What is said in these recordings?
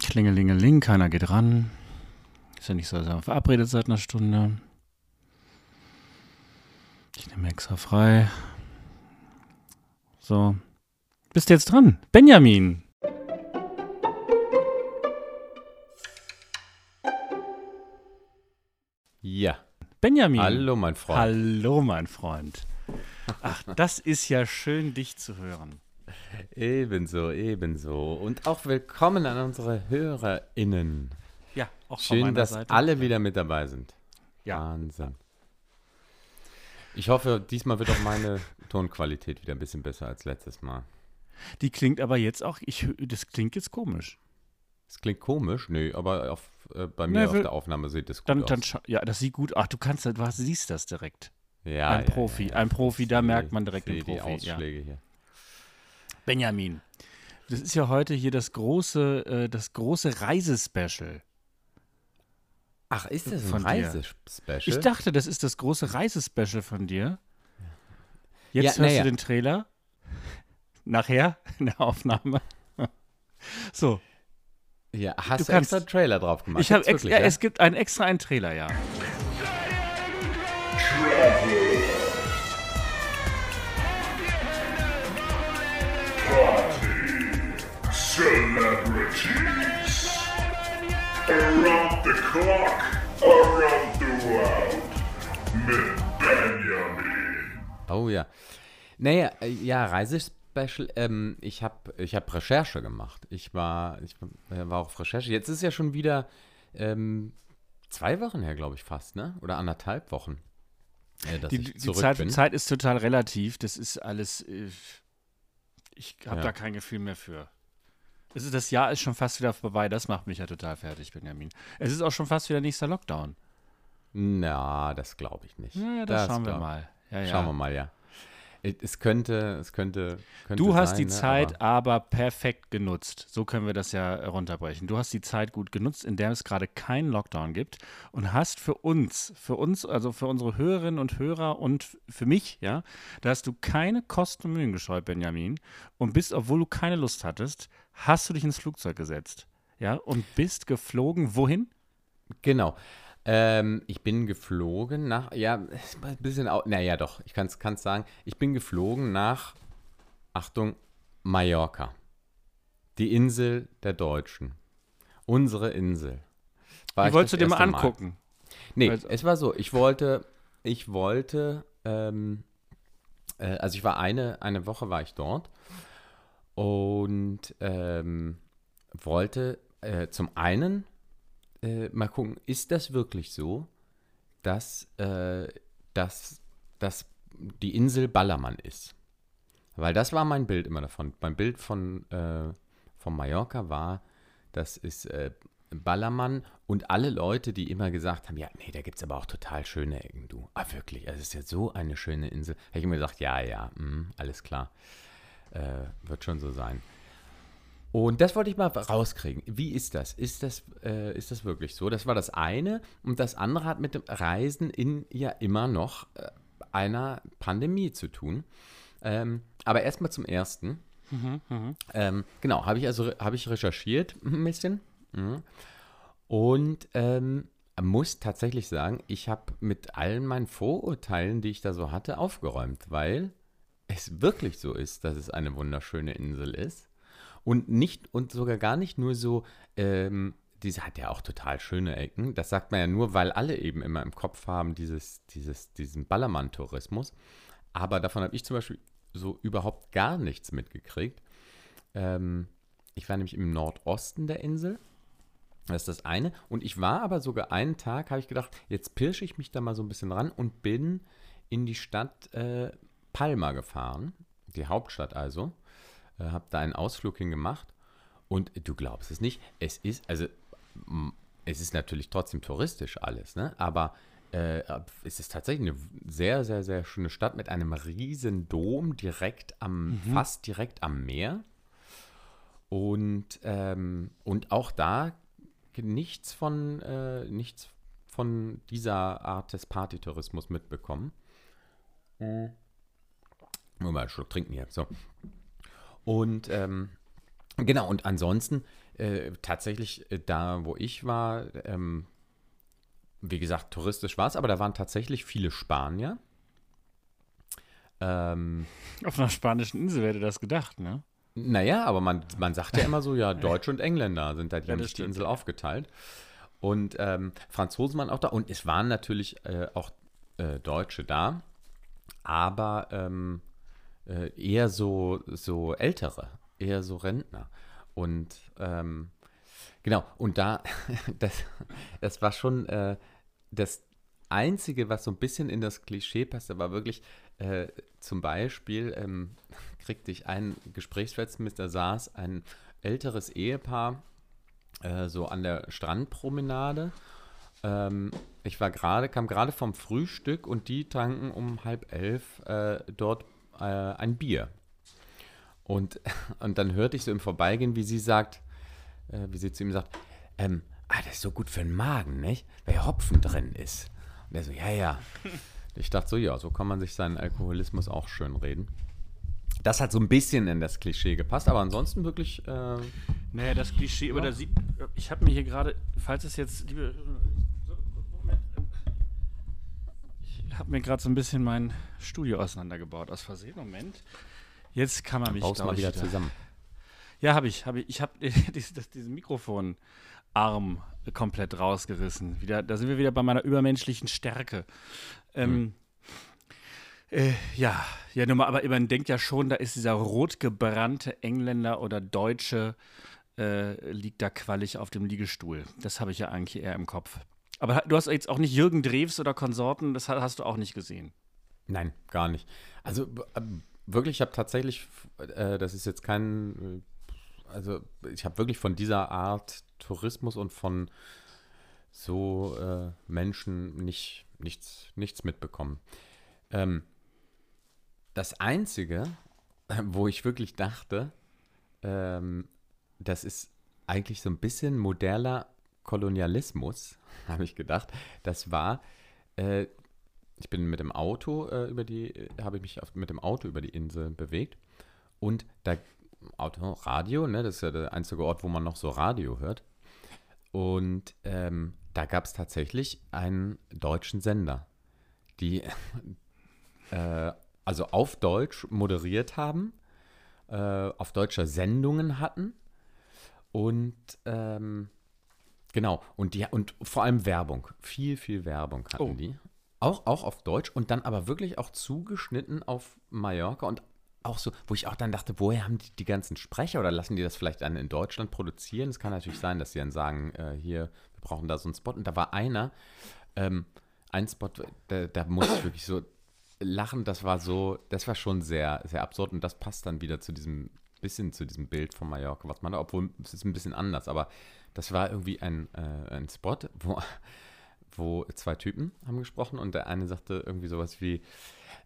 Klingelingeling, keiner geht ran. Ist ja nicht so, dass wir verabredet seit einer Stunde. Ich nehme extra frei. So. Bist du jetzt dran? Benjamin. Ja. Benjamin. Hallo, mein Freund. Hallo, mein Freund. Ach, das ist ja schön, dich zu hören. Ebenso, ebenso. Und auch willkommen an unsere HörerInnen. Ja, auch von Schön, meiner dass Seite. alle wieder mit dabei sind. Ja. Wahnsinn. Ich hoffe, diesmal wird auch meine Tonqualität wieder ein bisschen besser als letztes Mal. Die klingt aber jetzt auch, ich, das klingt jetzt komisch. Es klingt komisch, nö, aber auf, äh, bei mir Na, auf der Aufnahme sieht es gut Dann, aus. dann, ja, das sieht gut. Ach, du kannst, du siehst das direkt. ja, ein ja, Profi, ja, ja. ein Profi, da merkt man direkt den die Profi, ja. Ausschläge hier. Benjamin, das ist ja heute hier das große, äh, das große Reisespecial. Ach, ist das ein. Reisespecial? Ich dachte, das ist das große Reisespecial von dir. Jetzt Ja, hörst naja. du den Trailer. Nachher in der Aufnahme. So, Ja, hast Du du, kannst- extra einen Trailer drauf gemacht? ich habe wirklich, ja, es gibt einen extra einen Trailer, ja. Celebrities. Around the clock, around the world. Mit Benjamin. Oh ja. Naja, äh, ja, Reisespecial. Ähm, ich habe ich hab Recherche gemacht. Ich war, ich äh, war auf Recherche. Jetzt ist ja schon wieder ähm, zwei Wochen her, glaube ich, fast, ne? Oder anderthalb Wochen. Äh, dass Die, ich die zurück Zeit, bin. Zeit ist total relativ. Das ist alles. äh, Ich habe Ja. da kein Gefühl mehr für. Es ist, das Jahr ist schon fast wieder vorbei. Das macht mich ja total fertig, Benjamin. Es ist auch schon fast wieder nächster Lockdown. Na, das glaube ich nicht. Ja, das, schauen wir mal. Ja, ja. Schauen wir mal, ja. Es- könnte, es könnte. könnte Du hast sein, die ne, Zeit aber- aber, perfekt genutzt. So können wir das ja runterbrechen. Du hast die Zeit gut genutzt, in der es gerade keinen Lockdown gibt und hast für uns, für uns, also für unsere Hörerinnen und Hörer und für mich, ja, da hast du keine Kosten und Mühen gescheut, Benjamin, und bist, obwohl du keine Lust hattest, hast du dich ins Flugzeug gesetzt, ja, und bist geflogen. Wohin? Genau. Ähm, ich bin geflogen nach, ja, ein bisschen, naja doch, ich kann es sagen, ich bin geflogen nach, Achtung, Mallorca. Die Insel der Deutschen. Unsere Insel. War Die ich wolltest du dir mal angucken. Nee, Also- es war so, ich wollte, ich wollte, ähm, äh, also ich war eine, eine Woche war ich dort und ähm, wollte äh, zum einen äh, mal gucken, ist das wirklich so, dass, äh, dass, dass die Insel Ballermann ist? Weil das war mein Bild immer davon. Mein Bild von, äh, von Mallorca war, das ist äh, Ballermann und alle Leute, die immer gesagt haben, ja, nee, da gibt es aber auch total schöne Ecken, du. Ah, wirklich, also es ist ja so eine schöne Insel. Habe ich immer gesagt, ja, ja, mm, alles klar. Äh, wird schon so sein. Und das wollte ich mal rauskriegen. Wie ist das? Ist das, äh, ist das wirklich so? Das war das eine. Und das andere hat mit dem Reisen in ja immer noch äh, einer Pandemie zu tun. Ähm, aber erstmal zum ersten. Ähm, genau, habe ich also habe ich recherchiert ein bisschen. Mhm. Und ähm, muss tatsächlich sagen, ich habe mit allen meinen Vorurteilen, die ich da so hatte, aufgeräumt, weil es wirklich so ist, dass es eine wunderschöne Insel ist. Und nicht, und sogar gar nicht nur so, ähm, diese hat ja auch total schöne Ecken. Das sagt man ja nur, weil alle eben immer im Kopf haben, dieses, dieses, diesen Ballermann-Tourismus. Aber davon habe ich zum Beispiel so überhaupt gar nichts mitgekriegt. Ähm, ich war nämlich im Nordosten der Insel. Das ist das eine. Und ich war aber sogar einen Tag, habe ich gedacht, jetzt pirsche ich mich da mal so ein bisschen ran und bin in die Stadt äh, Palma gefahren, die Hauptstadt also. Äh, habe da einen Ausflug hingemacht. Und du glaubst es nicht, es ist, also es ist natürlich trotzdem touristisch alles, ne? aber äh, es ist tatsächlich eine sehr, sehr, sehr schöne Stadt mit einem riesen Dom direkt am, fast direkt am Meer. Und, ähm, und auch da nichts von, äh, nichts von dieser Art des Partytourismus mitbekommen. Nur mal einen Schluck trinken hier. So. Und ähm, genau, und ansonsten äh, tatsächlich äh, da, wo ich war, ähm, wie gesagt, touristisch war es, aber da waren tatsächlich viele Spanier. Ähm, Auf einer spanischen Insel hätte das gedacht, ne? naja, aber man, man sagt ja immer so, ja, Deutsche und Engländer sind da, die Ja, haben sich die Insel aufgeteilt. Und ähm, Franzosen waren auch da und es waren natürlich äh, auch äh, Deutsche da, aber ähm, äh, eher so, so ältere, eher so Rentner. Und ähm, genau, und da, das, das war schon äh, das Einzige, was so ein bisschen in das Klischee passte, war wirklich äh, zum Beispiel, ähm, kriegte ich ein Gesprächsfenster, da saß ein älteres Ehepaar äh, so an der Strandpromenade. Ähm, ich war gerade, kam gerade vom Frühstück und die tranken um halb elf äh, dort äh, ein Bier. Und, und dann hörte ich so im Vorbeigehen, wie sie sagt, äh, wie sie zu ihm sagt, ähm, ah, das ist so gut für den Magen, nicht? Weil Hopfen drin ist. Und er so, ja, ja. Ich dachte so, ja, so kann man sich seinen Alkoholismus auch schön reden. Das hat so ein bisschen in das Klischee gepasst, aber ansonsten wirklich, äh, Naja, das Klischee, aber da sieht, ich habe mir hier gerade, falls es jetzt, liebe, so, Moment, ich habe mir gerade so ein bisschen mein Studio auseinandergebaut aus Versehen. Moment. Jetzt kann man mich, baust mal wieder zusammen. Ja, habe ich, habe ich. Ich habe diesen Mikrofonarm komplett rausgerissen. Wieder, da sind wir wieder bei meiner übermenschlichen Stärke. Ähm, äh, ja, ja, nur mal, aber man denkt ja schon, da ist dieser rotgebrannte Engländer oder Deutsche äh, liegt da quallig auf dem Liegestuhl. Das habe ich ja eigentlich eher im Kopf. Aber du hast jetzt auch nicht Jürgen Drews oder Konsorten, das ha- hast du auch nicht gesehen. Nein, gar nicht. Also ähm, wirklich, ich habe tatsächlich, äh, das ist jetzt kein, äh, also ich habe wirklich von dieser Art Tourismus und von so äh, Menschen nicht, nichts, nichts mitbekommen. Ähm, das Einzige, wo ich wirklich dachte, ähm, das ist eigentlich so ein bisschen moderner Kolonialismus, habe ich gedacht. Das war, äh, ich bin mit dem Auto äh, über die, äh, habe ich mich auf, mit dem Auto über die Insel bewegt und da Auto, Radio, ne, das ist ja der einzige Ort, wo man noch so Radio hört. Und ähm, da gab es tatsächlich einen deutschen Sender, die äh, also auf Deutsch moderiert haben, äh, auf deutscher Sendungen hatten und ähm, genau, und die und vor allem Werbung, viel, viel Werbung hatten Oh. die. Auch, auch auf Deutsch und dann aber wirklich auch zugeschnitten auf Mallorca und auch so, wo ich auch dann dachte, woher haben die die ganzen Sprecher oder lassen die das vielleicht dann in Deutschland produzieren? Es kann natürlich sein, dass sie dann sagen, äh, hier, wir brauchen da so einen Spot. Und da war einer, ähm, ein Spot, da, da musste ich wirklich so lachen, das war so, das war schon sehr, sehr absurd und das passt dann wieder zu diesem, bisschen zu diesem Bild von Mallorca, was man da, obwohl es ist ein bisschen anders, aber das war irgendwie ein, äh, ein Spot, wo, wo zwei Typen haben gesprochen und der eine sagte irgendwie sowas wie,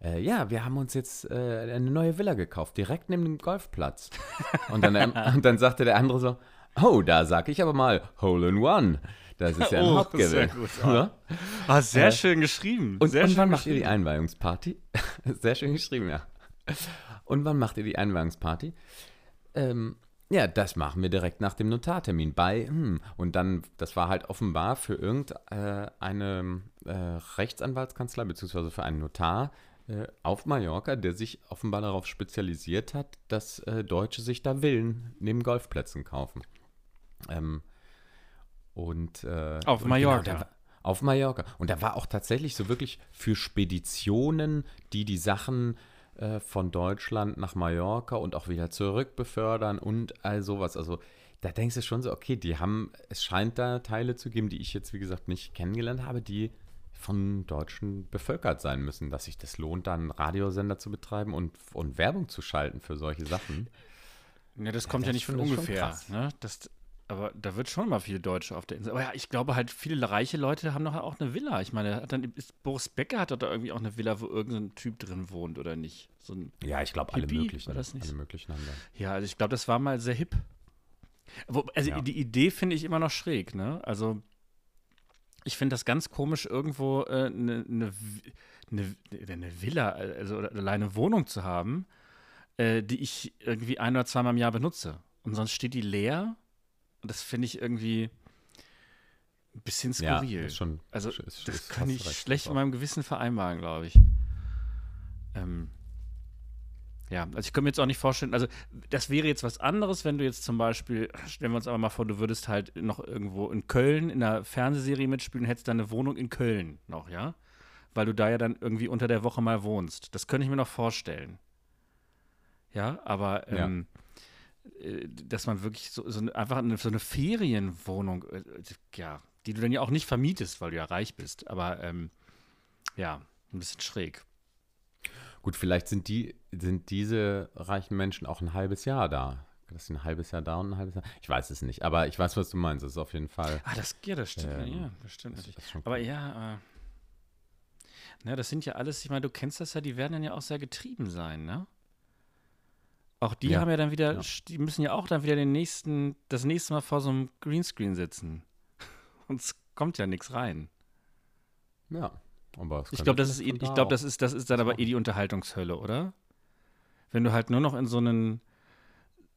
äh, ja, wir haben uns jetzt äh, eine neue Villa gekauft, direkt neben dem Golfplatz. Und dann, ähm, und dann sagte der andere so, oh, da sag ich aber mal, Hole in One. Das ist ja ein Oh, Hauptgewinn. sehr gut. Oder? Ah, sehr Äh, schön geschrieben. Und, sehr und schön wann macht ihr die. Einweihungsparty? Sehr schön geschrieben, ja. Und wann macht ihr die Einweihungsparty? Ähm, ja, das machen wir direkt nach dem Notartermin bei, hm. und dann, das war halt offenbar für irgendeine äh, Rechtsanwaltskanzlei, beziehungsweise für einen Notar äh, auf Mallorca, der sich offenbar darauf spezialisiert hat, dass äh, Deutsche sich da Villen neben Golfplätzen kaufen. Ähm, und äh, Auf und Mallorca. da war- auf Mallorca. Und da war auch tatsächlich so wirklich für Speditionen, die die Sachen äh, von Deutschland nach Mallorca und auch wieder zurück befördern und all sowas. Also da denkst du schon so, okay, die haben, es scheint da Teile zu geben, die ich jetzt, wie gesagt, nicht kennengelernt habe, die von Deutschen bevölkert sein müssen, dass sich das lohnt, dann einen Radiosender zu betreiben und, und Werbung zu schalten für solche Sachen. Ja, das kommt ja ist nicht von ungefähr. Ne? Das, aber da wird schon mal viele Deutsche auf der Insel. Aber ja, ich glaube halt, viele reiche Leute haben doch auch eine Villa. Ich meine, dann ist Boris Becker hat doch da irgendwie auch eine Villa, wo irgendein Typ drin wohnt, oder nicht? So ein, Ja, ich glaube, alle möglichen. war das nicht alle möglichen haben da. ja, also ich glaube, das war mal sehr hip. Wo, also Ja. die Idee finde ich immer noch schräg, ne? Also ich finde das ganz komisch, irgendwo eine äh, ne, ne, Vi- ne, ne Villa, also oder alleine eine Wohnung zu haben, äh, die ich irgendwie ein oder zweimal im Jahr benutze. Und sonst steht die leer Und das finde ich irgendwie ein bisschen Ja, skurril. ist schon- also, ist- ist- das ist kann ich schlecht auch. meinem Gewissen vereinbaren, glaube ich. Ähm, ja, also ich kann mir jetzt auch nicht vorstellen, also das wäre jetzt was anderes, wenn du jetzt zum Beispiel, stellen wir uns aber mal vor, du würdest halt noch irgendwo in Köln in einer Fernsehserie mitspielen, hättest deine Wohnung in Köln noch, ja? Weil du da ja dann irgendwie unter der Woche mal wohnst. Das könnte ich mir noch vorstellen. Ja, aber Ja. ähm, äh, dass man wirklich so, so einfach eine, so eine Ferienwohnung, äh, ja, die du dann ja auch nicht vermietest, weil du ja reich bist, aber ähm, ja, ein bisschen schräg. Gut, vielleicht sind die, sind diese reichen Menschen auch ein halbes Jahr da. Das ist ein halbes Jahr da und ein halbes Jahr. Ich weiß es nicht, aber ich weiß, was du meinst. Das ist auf jeden Fall. Ah, das, ja, das stimmt, Ähm, ja, das stimmt natürlich. das Aber ja, äh, na, das sind ja alles, ich meine, du kennst das ja, die werden dann ja auch sehr getrieben sein, ne? Auch die Ja, haben ja dann wieder, ja. die müssen ja auch dann wieder den nächsten, das nächste Mal vor so einem Greenscreen sitzen. Und es kommt ja nichts rein. Ja. Aber es Ich glaube, das ist, ich da glaube, das ist, das ist dann aber eh die Unterhaltungshölle, oder? Wenn du halt nur noch in so einen,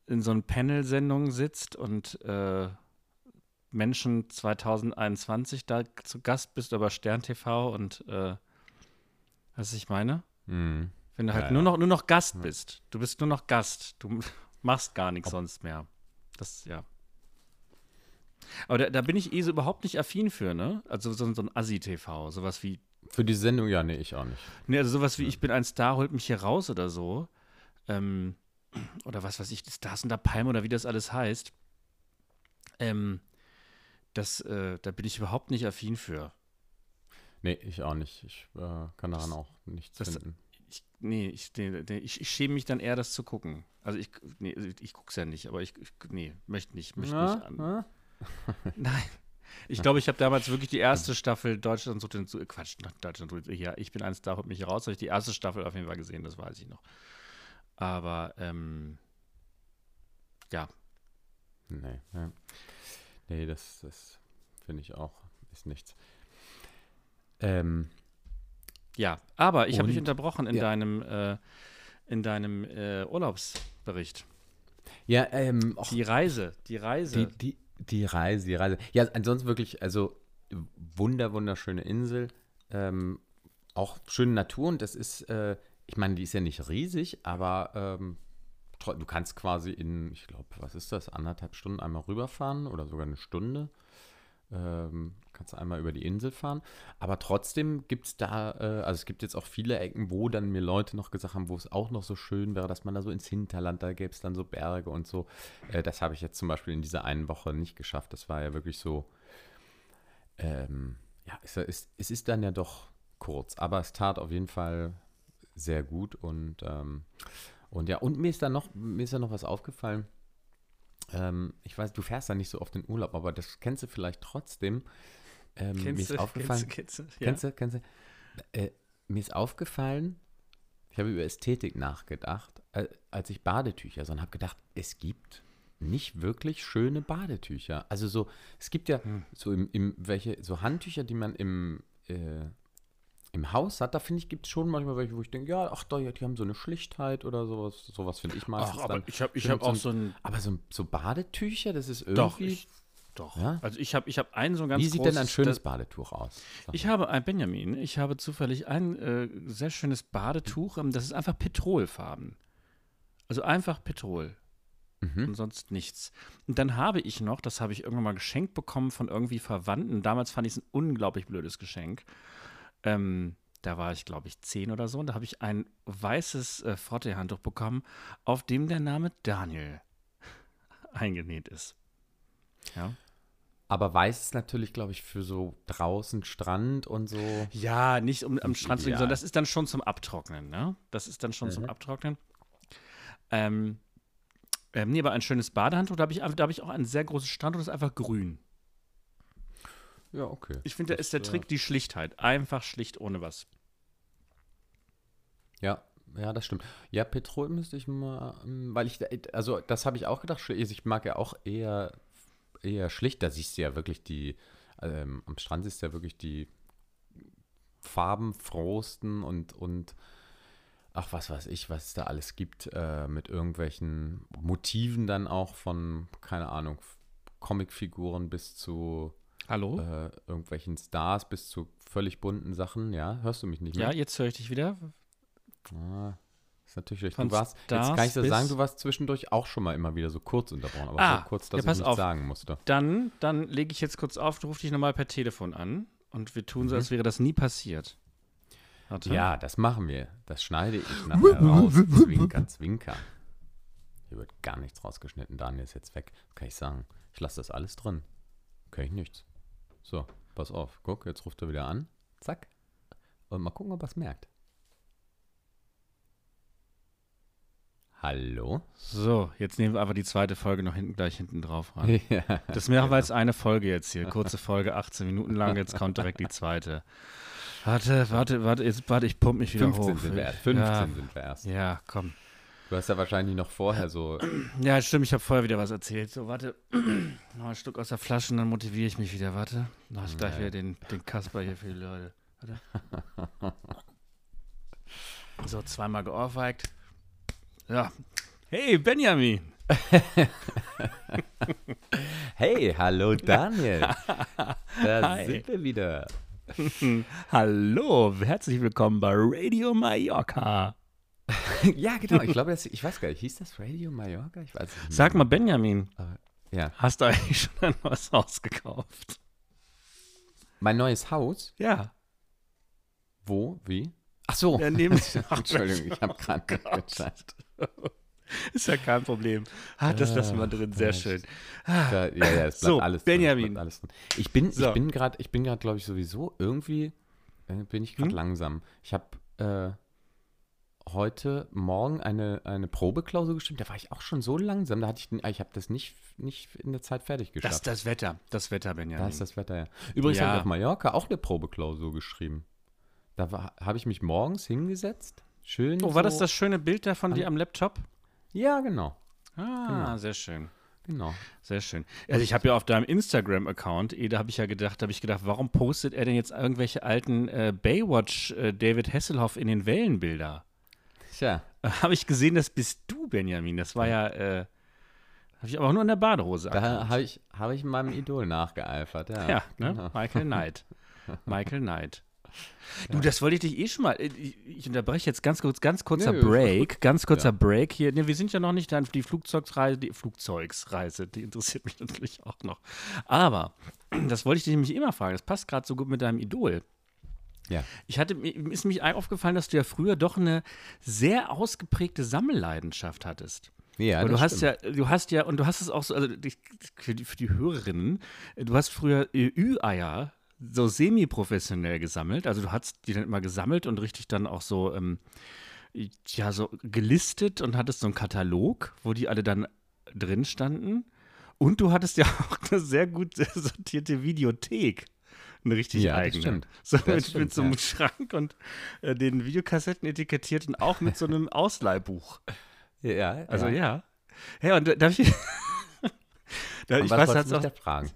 in so einen Panel-Sendungen sitzt und äh, Menschen 2021 da zu Gast bist über Stern TV und äh, was ich meine? Mhm. Wenn du halt Ja, nur ja. noch nur noch Gast bist. Du bist nur noch Gast. Du machst gar nichts sonst mehr. Das, ja. Aber da, da bin ich eh so überhaupt nicht affin für, ne? Also so, so ein Assi-TV, sowas wie Für die Sendung, ja, nee, ich auch nicht. Nee, also sowas wie Ich bin ein Star, holt mich hier raus oder so. Ähm, oder was weiß ich, Stars in der Palme oder wie das alles heißt. Ähm, das, äh, da bin ich überhaupt nicht affin für. Nee, ich auch nicht. Ich äh, kann daran auch nichts das- finden. Ich, nee, ich, nee, nee, ich, ich schäme mich dann eher, das zu gucken. Also ich, nee, also ich guck's ja nicht, aber ich, ich nee, möchte nicht, möchte nicht an. na? Nein. Ich glaube, ich habe damals wirklich die erste Staffel Deutschland sucht den, Su- Quatsch, nach Deutschland sucht ja, ich bin ein Star, holt mich hier raus, habe ich die erste Staffel auf jeden Fall gesehen, das weiß ich noch. Aber, ähm, ja, Nee, ja. nee das, das finde ich auch, ist nichts. Ähm, Ja, aber ich habe dich unterbrochen in ja. deinem, äh, in deinem äh, Urlaubsbericht. ja, ähm, och, Die Reise, die Reise. Die, die, die Reise, die Reise. Ja, ansonsten wirklich, also wunder, wunderschöne Insel. Ähm, auch schöne Natur und das ist, äh, ich meine, die ist ja nicht riesig, aber ähm, du kannst quasi in, ich glaube, was ist das, anderthalb Stunden einmal rüberfahren oder sogar eine Stunde. Ähm, kannst du einmal über die Insel fahren. Aber trotzdem gibt es da, äh, also es gibt jetzt auch viele Ecken, wo dann mir Leute noch gesagt haben, wo es auch noch so schön wäre, dass man da so ins Hinterland, da gäbe es dann so Berge und so. Äh, das habe ich jetzt zum Beispiel in dieser einen Woche nicht geschafft. Das war ja wirklich so, ähm, ja, es ist, es ist dann ja doch kurz, aber es tat auf jeden Fall sehr gut und, ähm, und ja, und mir ist da noch, mir ist da noch was aufgefallen. Ähm, ich weiß, du fährst da nicht so oft in Urlaub, aber das kennst du vielleicht trotzdem. Ähm, mir ist aufgefallen, kennst du, kennst du, Kennst du, kennst du? Äh, mir ist aufgefallen, ich habe über Ästhetik nachgedacht, äh, als ich Badetücher sah und habe gedacht, es gibt nicht wirklich schöne Badetücher. Also so, es gibt ja Hm. so im, im welche, so Handtücher, die man im, äh, im Haus hat, da finde ich, gibt es schon manchmal welche, wo ich denke, ja, ach, da, ja, die haben so eine Schlichtheit oder sowas. Sowas finde ich meistens Ach, aber dann. ich habe ich hab auch so ein, Aber so, so Badetücher, das ist irgendwie. doch, ich, doch. Ja? Also ich habe ich hab einen so ein ganz wie sieht großes, denn ein schönes Badetuch aus? Ich habe ein Benjamin, ich habe zufällig ein äh, sehr schönes Badetuch, ähm, das ist einfach Petrolfarben. Also einfach Petrol. Mhm. Und sonst nichts. Und dann habe ich noch, das habe ich irgendwann mal geschenkt bekommen von irgendwie Verwandten. Damals fand ich es ein unglaublich blödes Geschenk. Ähm, da war ich, glaube ich, zehn oder so. Und da habe ich ein weißes äh, Frottee-Handtuch bekommen, auf dem der Name Daniel eingenäht ist. Ja. Aber weiß ist natürlich, glaube ich, für so draußen Strand und so. Ja, nicht um am Strand zu liegen, sondern das ist dann schon zum Abtrocknen, ne? Das ist dann schon zum Mhm. Abtrocknen. Ähm, ähm, nee, aber ein schönes Badehandtuch, da habe ich, da hab ich auch ein sehr großes Strand und das ist einfach grün. Ja, okay. Ich finde, da ist der äh, Trick die Schlichtheit. Einfach schlicht ohne was. Ja, ja, das stimmt. Ja, Petrol müsste ich mal, ähm, weil ich, da- also das habe ich auch gedacht. schli- Ich mag ja auch eher, eher schlicht. Da siehst du ja wirklich die, ähm, am Strand siehst du ja wirklich die farbenfrohsten und, und ach, was weiß ich, was es da alles gibt, äh, mit irgendwelchen Motiven dann auch von, keine Ahnung, Comicfiguren bis zu Hallo? äh, irgendwelchen Stars, bis zu völlig bunten Sachen. Ja, hörst du mich nicht mehr? ja, jetzt höre ich dich wieder. Ah, ist natürlich. Von Du warst, jetzt Stars kann ich dir sagen, du warst zwischendurch auch schon mal immer wieder so kurz unterbrochen, aber Ah, so kurz, ja, dass pass ich auf. nichts sagen musste. Dann, dann lege ich jetzt kurz auf, du rufst dich nochmal per Telefon an und wir tun so, als wäre das nie passiert. Warte. Mhm. Ja, das machen wir. Das schneide ich nachher raus. Zwinker, zwinker. Hier wird gar nichts rausgeschnitten. Daniel ist jetzt weg. Das kann ich sagen. Ich lasse das alles drin. Kann ich nichts. So, pass auf. Guck, jetzt ruft er wieder an. Zack. Und mal gucken, ob er es merkt. Hallo? So, jetzt nehmen wir aber die zweite Folge noch hinten, gleich hinten drauf rein. ja. Das machen wir jetzt eine Folge jetzt hier. Kurze Folge, 18 Minuten lang, jetzt kommt direkt die zweite. Warte, warte, warte, jetzt, warte, ich pump mich wieder 15 hoch. sind wir erst. 15 ja, sind wir erst. ja, komm. Du hast ja wahrscheinlich noch vorher so. Ja, stimmt, ich habe vorher wieder was erzählt. So, warte, noch ein Stück aus der Flasche und dann motiviere ich mich wieder. Warte, mach ich gleich wieder den, den Kasper hier für die Leute. Warte. So, zweimal geohrfeigt. Ja. Hey, Benjamin. Hey, hallo Daniel. Da Hi. sind wir wieder. Hallo, herzlich willkommen bei Radio Mallorca. ja, genau. Ich glaube, das, ich weiß gar nicht, hieß das Radio Mallorca? Ich weiß es nicht. Sag mal, Benjamin, Aber, ja. hast du eigentlich schon ein neues Haus gekauft? Mein neues Haus? Ja. Wo? Wie? Ach so. Ja, neben- Entschuldigung, ich habe gerade gecheckt. Ist ja kein Problem. Ah, das lassen wir drin, sehr schön. Da, ja, ja, es bleibt So, alles Benjamin. Drin, alles drin. Ich bin, So. ich bin gerade, ich bin gerade, glaube ich, sowieso irgendwie, äh, bin ich gerade Hm? langsam. Ich habe äh, heute Morgen eine, eine Probeklausur geschrieben. Da war ich auch schon so langsam. Da hatte ich, ich habe das nicht, nicht in der Zeit fertig Das geschafft. ist das Wetter. Das Wetter, Benjamin. Da ist das Wetter, ja. Übrigens Ja. habe ich auf Mallorca auch eine Probeklausur geschrieben. Da war- habe ich mich morgens hingesetzt. Schön. oh, war so, das das schöne Bild da von dir am Laptop? Ja, genau. Ah, Genau. sehr schön. Genau. Sehr schön. Also ich habe ja auf deinem Instagram-Account, eh, da habe ich ja gedacht, da habe ich gedacht, warum postet er denn jetzt irgendwelche alten äh, Baywatch äh, David Hasselhoff in den Wellenbilder? Tja. habe ich gesehen, das bist du, Benjamin. Das war ja, äh, habe ich aber auch nur in der Badehose Da habe ich, habe ich meinem Idol nachgeeifert. Ja, Ja, ne? genau. Michael Knight. Michael Knight. Du, das wollte ich dich eh schon mal. äh, Ich, unterbreche jetzt ganz kurz, ganz kurzer doch Break, ganz kurzer Ja. Break hier. Ne, wir sind ja noch nicht an die Flugzeugsreise, die Flugzeugsreise, die interessiert mich natürlich auch noch. Aber das wollte ich dich nämlich immer fragen. Das passt gerade so gut mit deinem Idol. Ja. Ich hatte, mir ist mich aufgefallen, dass du ja früher doch eine sehr ausgeprägte Sammelleidenschaft hattest. Ja, Aber du das hast stimmt. ja, du hast ja, und du hast es auch so, also für die, für die Hörerinnen, du hast früher äh, Ü-Eier so semi-professionell gesammelt. Also du hast die dann immer gesammelt und richtig dann auch so, ähm, ja, so gelistet und hattest so einen Katalog, wo die alle dann drin standen. Und du hattest ja auch eine sehr gut sortierte Videothek. Eine richtig Ja, das eigene. stimmt. So mit, stimmt, mit so einem ja. Schrank und äh, den Videokassetten etikettiert und auch mit so einem Ausleihbuch. Ja, Also ja. Ja, und da- darf ich. da, Und ich was weiß, auch, fragen?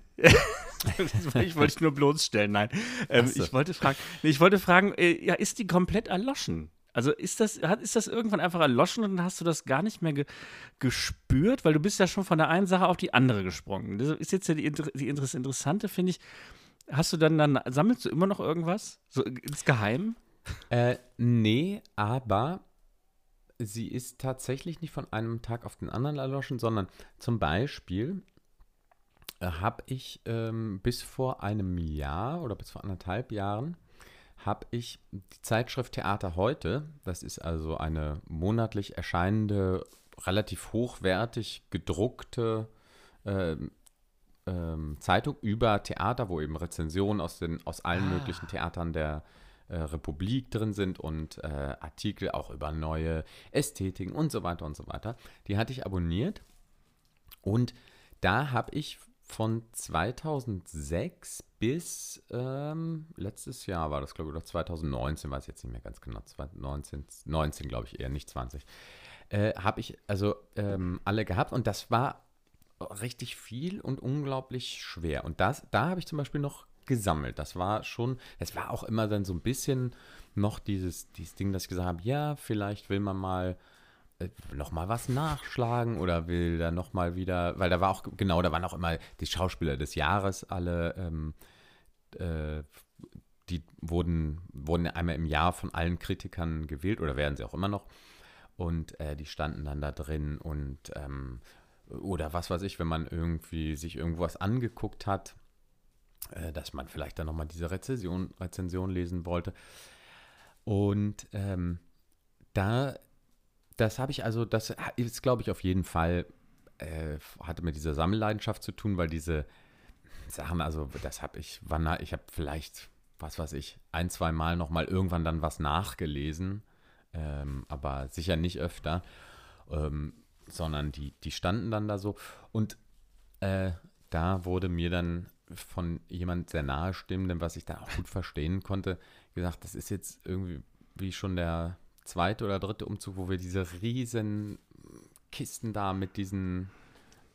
ich wollte dich nur bloßstellen, nein. Ähm, so. Ich wollte fragen, ich wollte fragen, äh, ja, ist die komplett erloschen? Also ist das, hat, ist das irgendwann einfach erloschen und dann hast du das gar nicht mehr ge gespürt? Weil du bist ja schon von der einen Sache auf die andere gesprungen. Das ist jetzt ja die, die Interess Interessante, finde ich. Hast du dann, dann, sammelst du immer noch irgendwas? So insgeheim? Äh, nee, aber sie ist tatsächlich nicht von einem Tag auf den anderen erloschen, sondern zum Beispiel äh, habe ich ähm, bis vor einem Jahr oder bis vor anderthalb Jahren habe ich die Zeitschrift Theater heute, das ist also eine monatlich erscheinende, relativ hochwertig gedruckte ähm, ähm, Zeitung über Theater, wo eben Rezensionen aus, den, aus allen möglichen Theatern der äh, Republik drin sind und äh, Artikel auch über neue Ästhetiken und so weiter und so weiter. Die hatte ich abonniert und da habe ich von 2006 bis ähm, letztes Jahr war das, glaube ich, oder 2019, weiß ich jetzt nicht mehr ganz genau, 2019, 19 glaube ich eher, nicht 20, äh, habe ich also ähm, alle gehabt und das war richtig viel und unglaublich schwer. Und das, da habe ich zum Beispiel noch gesammelt. Das war schon, es war auch immer dann so ein bisschen noch dieses, dieses Ding, dass ich gesagt habe, ja, vielleicht will man mal äh, noch mal was nachschlagen oder will da noch mal wieder, weil da war auch, genau, da waren auch immer die Schauspieler des Jahres alle, ähm, äh, die wurden, wurden einmal im Jahr von allen Kritikern gewählt oder werden sie auch immer noch und äh, die standen dann da drin und ähm, oder was weiß ich, wenn man irgendwie sich irgendwas angeguckt hat, äh, dass man vielleicht dann nochmal diese Rezension, Rezension lesen wollte. Und ähm, da, das habe ich also, das ist, glaube ich, auf jeden Fall, äh, hatte mit dieser Sammelleidenschaft zu tun, weil diese Sachen, also das habe ich, wann, ich habe vielleicht, was weiß ich, ein, zwei Mal nochmal irgendwann dann was nachgelesen, ähm, aber sicher nicht öfter. Ähm, sondern die, die standen dann da so. Und äh, da wurde mir dann von jemand sehr nahestimmendem, was ich da auch gut verstehen konnte, gesagt, das ist jetzt irgendwie wie schon der zweite oder dritte Umzug, wo wir diese riesen Kisten da mit diesen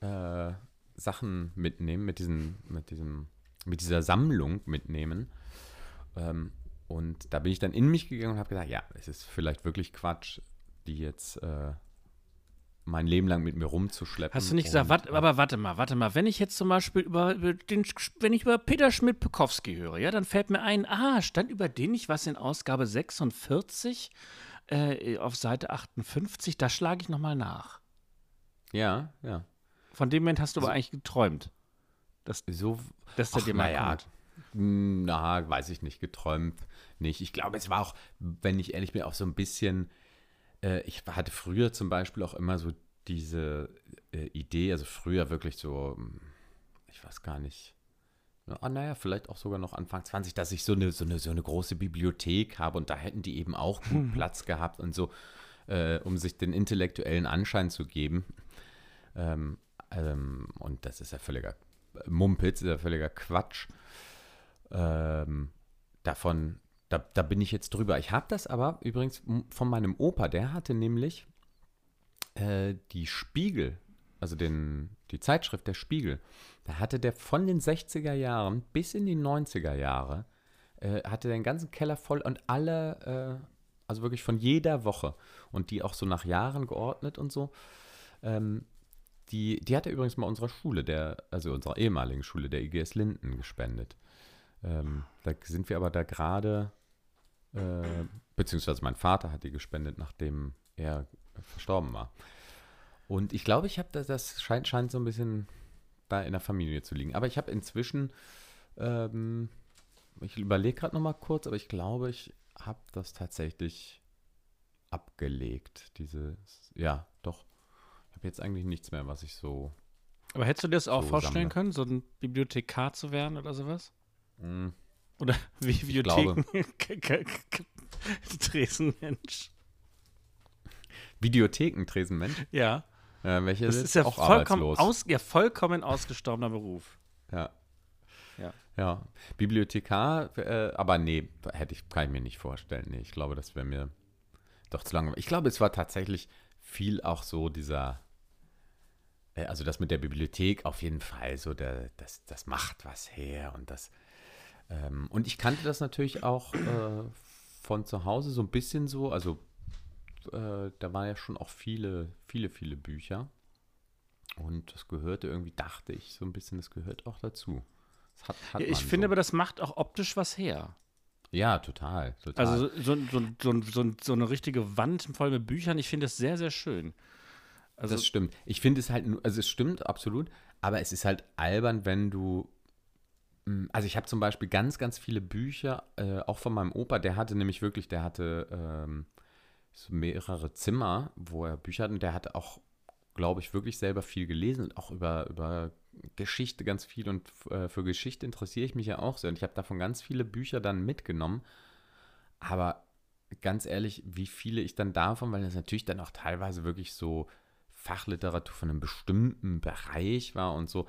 äh, Sachen mitnehmen, mit diesen, mit diesem, mit dieser Sammlung mitnehmen. Ähm, und da bin ich dann in mich gegangen und habe gesagt, ja, es ist vielleicht wirklich Quatsch, die jetzt äh, mein Leben lang mit mir rumzuschleppen. Hast du nicht gesagt, wat, aber warte mal, warte mal, wenn ich jetzt zum Beispiel über, den, wenn ich über Peter Schmidt-Pekowski höre, ja, dann fällt mir ein, ah, stand über den nicht was in Ausgabe 46 äh, auf Seite 58, da schlage ich nochmal nach. Ja, ja. Von dem Moment hast du so, aber eigentlich geträumt. Dass, so, dass der dir mal ja, Na, weiß ich nicht, geträumt nicht. Ich glaube, es war auch, wenn ich ehrlich bin, auch so ein bisschen äh, ich hatte früher zum Beispiel auch immer so diese äh, Idee, also früher wirklich so, hm, ich weiß gar nicht, ah, naja, vielleicht auch sogar noch Anfang 20, dass ich so eine, so eine, so eine große Bibliothek habe und da hätten die eben auch gut mhm. Platz gehabt und so, äh, um sich den intellektuellen Anschein zu geben. Ähm, ähm, und das ist ja völliger Mumpitz, ist ja völliger Quatsch. Ähm, davon da, da bin ich jetzt drüber. Ich habe das aber übrigens von meinem Opa, der hatte nämlich äh, die Spiegel, also den, die Zeitschrift der Spiegel, da hatte der von den 60er Jahren bis in die 90er Jahre, äh, hatte den ganzen Keller voll und alle, äh, also wirklich von jeder Woche und die auch so nach Jahren geordnet und so. Ähm, die, die hat er übrigens mal unserer Schule, der, also unserer ehemaligen Schule, der IGS Linden, gespendet. Ähm, da sind wir aber da gerade äh, beziehungsweise mein Vater hat die gespendet, nachdem er verstorben war. Und ich glaube, ich habe das, das scheint, scheint so ein bisschen da in der Familie zu liegen. Aber ich habe inzwischen, ähm, ich überlege gerade noch mal kurz, aber ich glaube, ich habe das tatsächlich abgelegt. Dieses, ja, doch. Ich habe jetzt eigentlich nichts mehr, was ich so. Aber hättest du dir das auch so vorstellen sammle. können, so ein Bibliothekar zu werden oder sowas? Mm, oder Videotheken. Tresenmensch. Videotheken Tresenmensch? Ja. Äh, welche das ist ja auch vollkommen, aus, ja, vollkommen ausgestorbener Beruf. Ja. Ja. Ja. Bibliothekar, äh, aber nee, hätte ich, kann ich mir nicht vorstellen. Nee, ich glaube, das wäre mir doch zu lange. Ich glaube, es war tatsächlich viel auch so dieser, äh, also das mit der Bibliothek auf jeden Fall so, der, das, das macht was her und das ähm, und ich kannte das natürlich auch äh, von zu Hause so ein bisschen so. Also äh, da waren ja schon auch viele, viele, viele Bücher. Und das gehörte irgendwie, dachte ich, so ein bisschen, das gehört auch dazu. Hat, hat ja, ich finde so. aber, das macht auch optisch was her. Ja, total. total. Also so, so, so, eine richtige Wand voll mit Büchern, ich finde das sehr, sehr schön. Also, das stimmt. Ich finde es halt, also es stimmt absolut, aber es ist halt albern, wenn du also ich habe zum Beispiel ganz, ganz viele Bücher, äh, auch von meinem Opa, der hatte nämlich wirklich, der hatte ähm, so mehrere Zimmer, wo er Bücher hat und der hat auch, glaube ich, wirklich selber viel gelesen und auch über, über Geschichte ganz viel und äh, für Geschichte interessiere ich mich ja auch sehr und ich habe davon ganz viele Bücher dann mitgenommen, aber ganz ehrlich, wie viele ich dann davon, weil das natürlich dann auch teilweise wirklich so Fachliteratur von einem bestimmten Bereich war und so,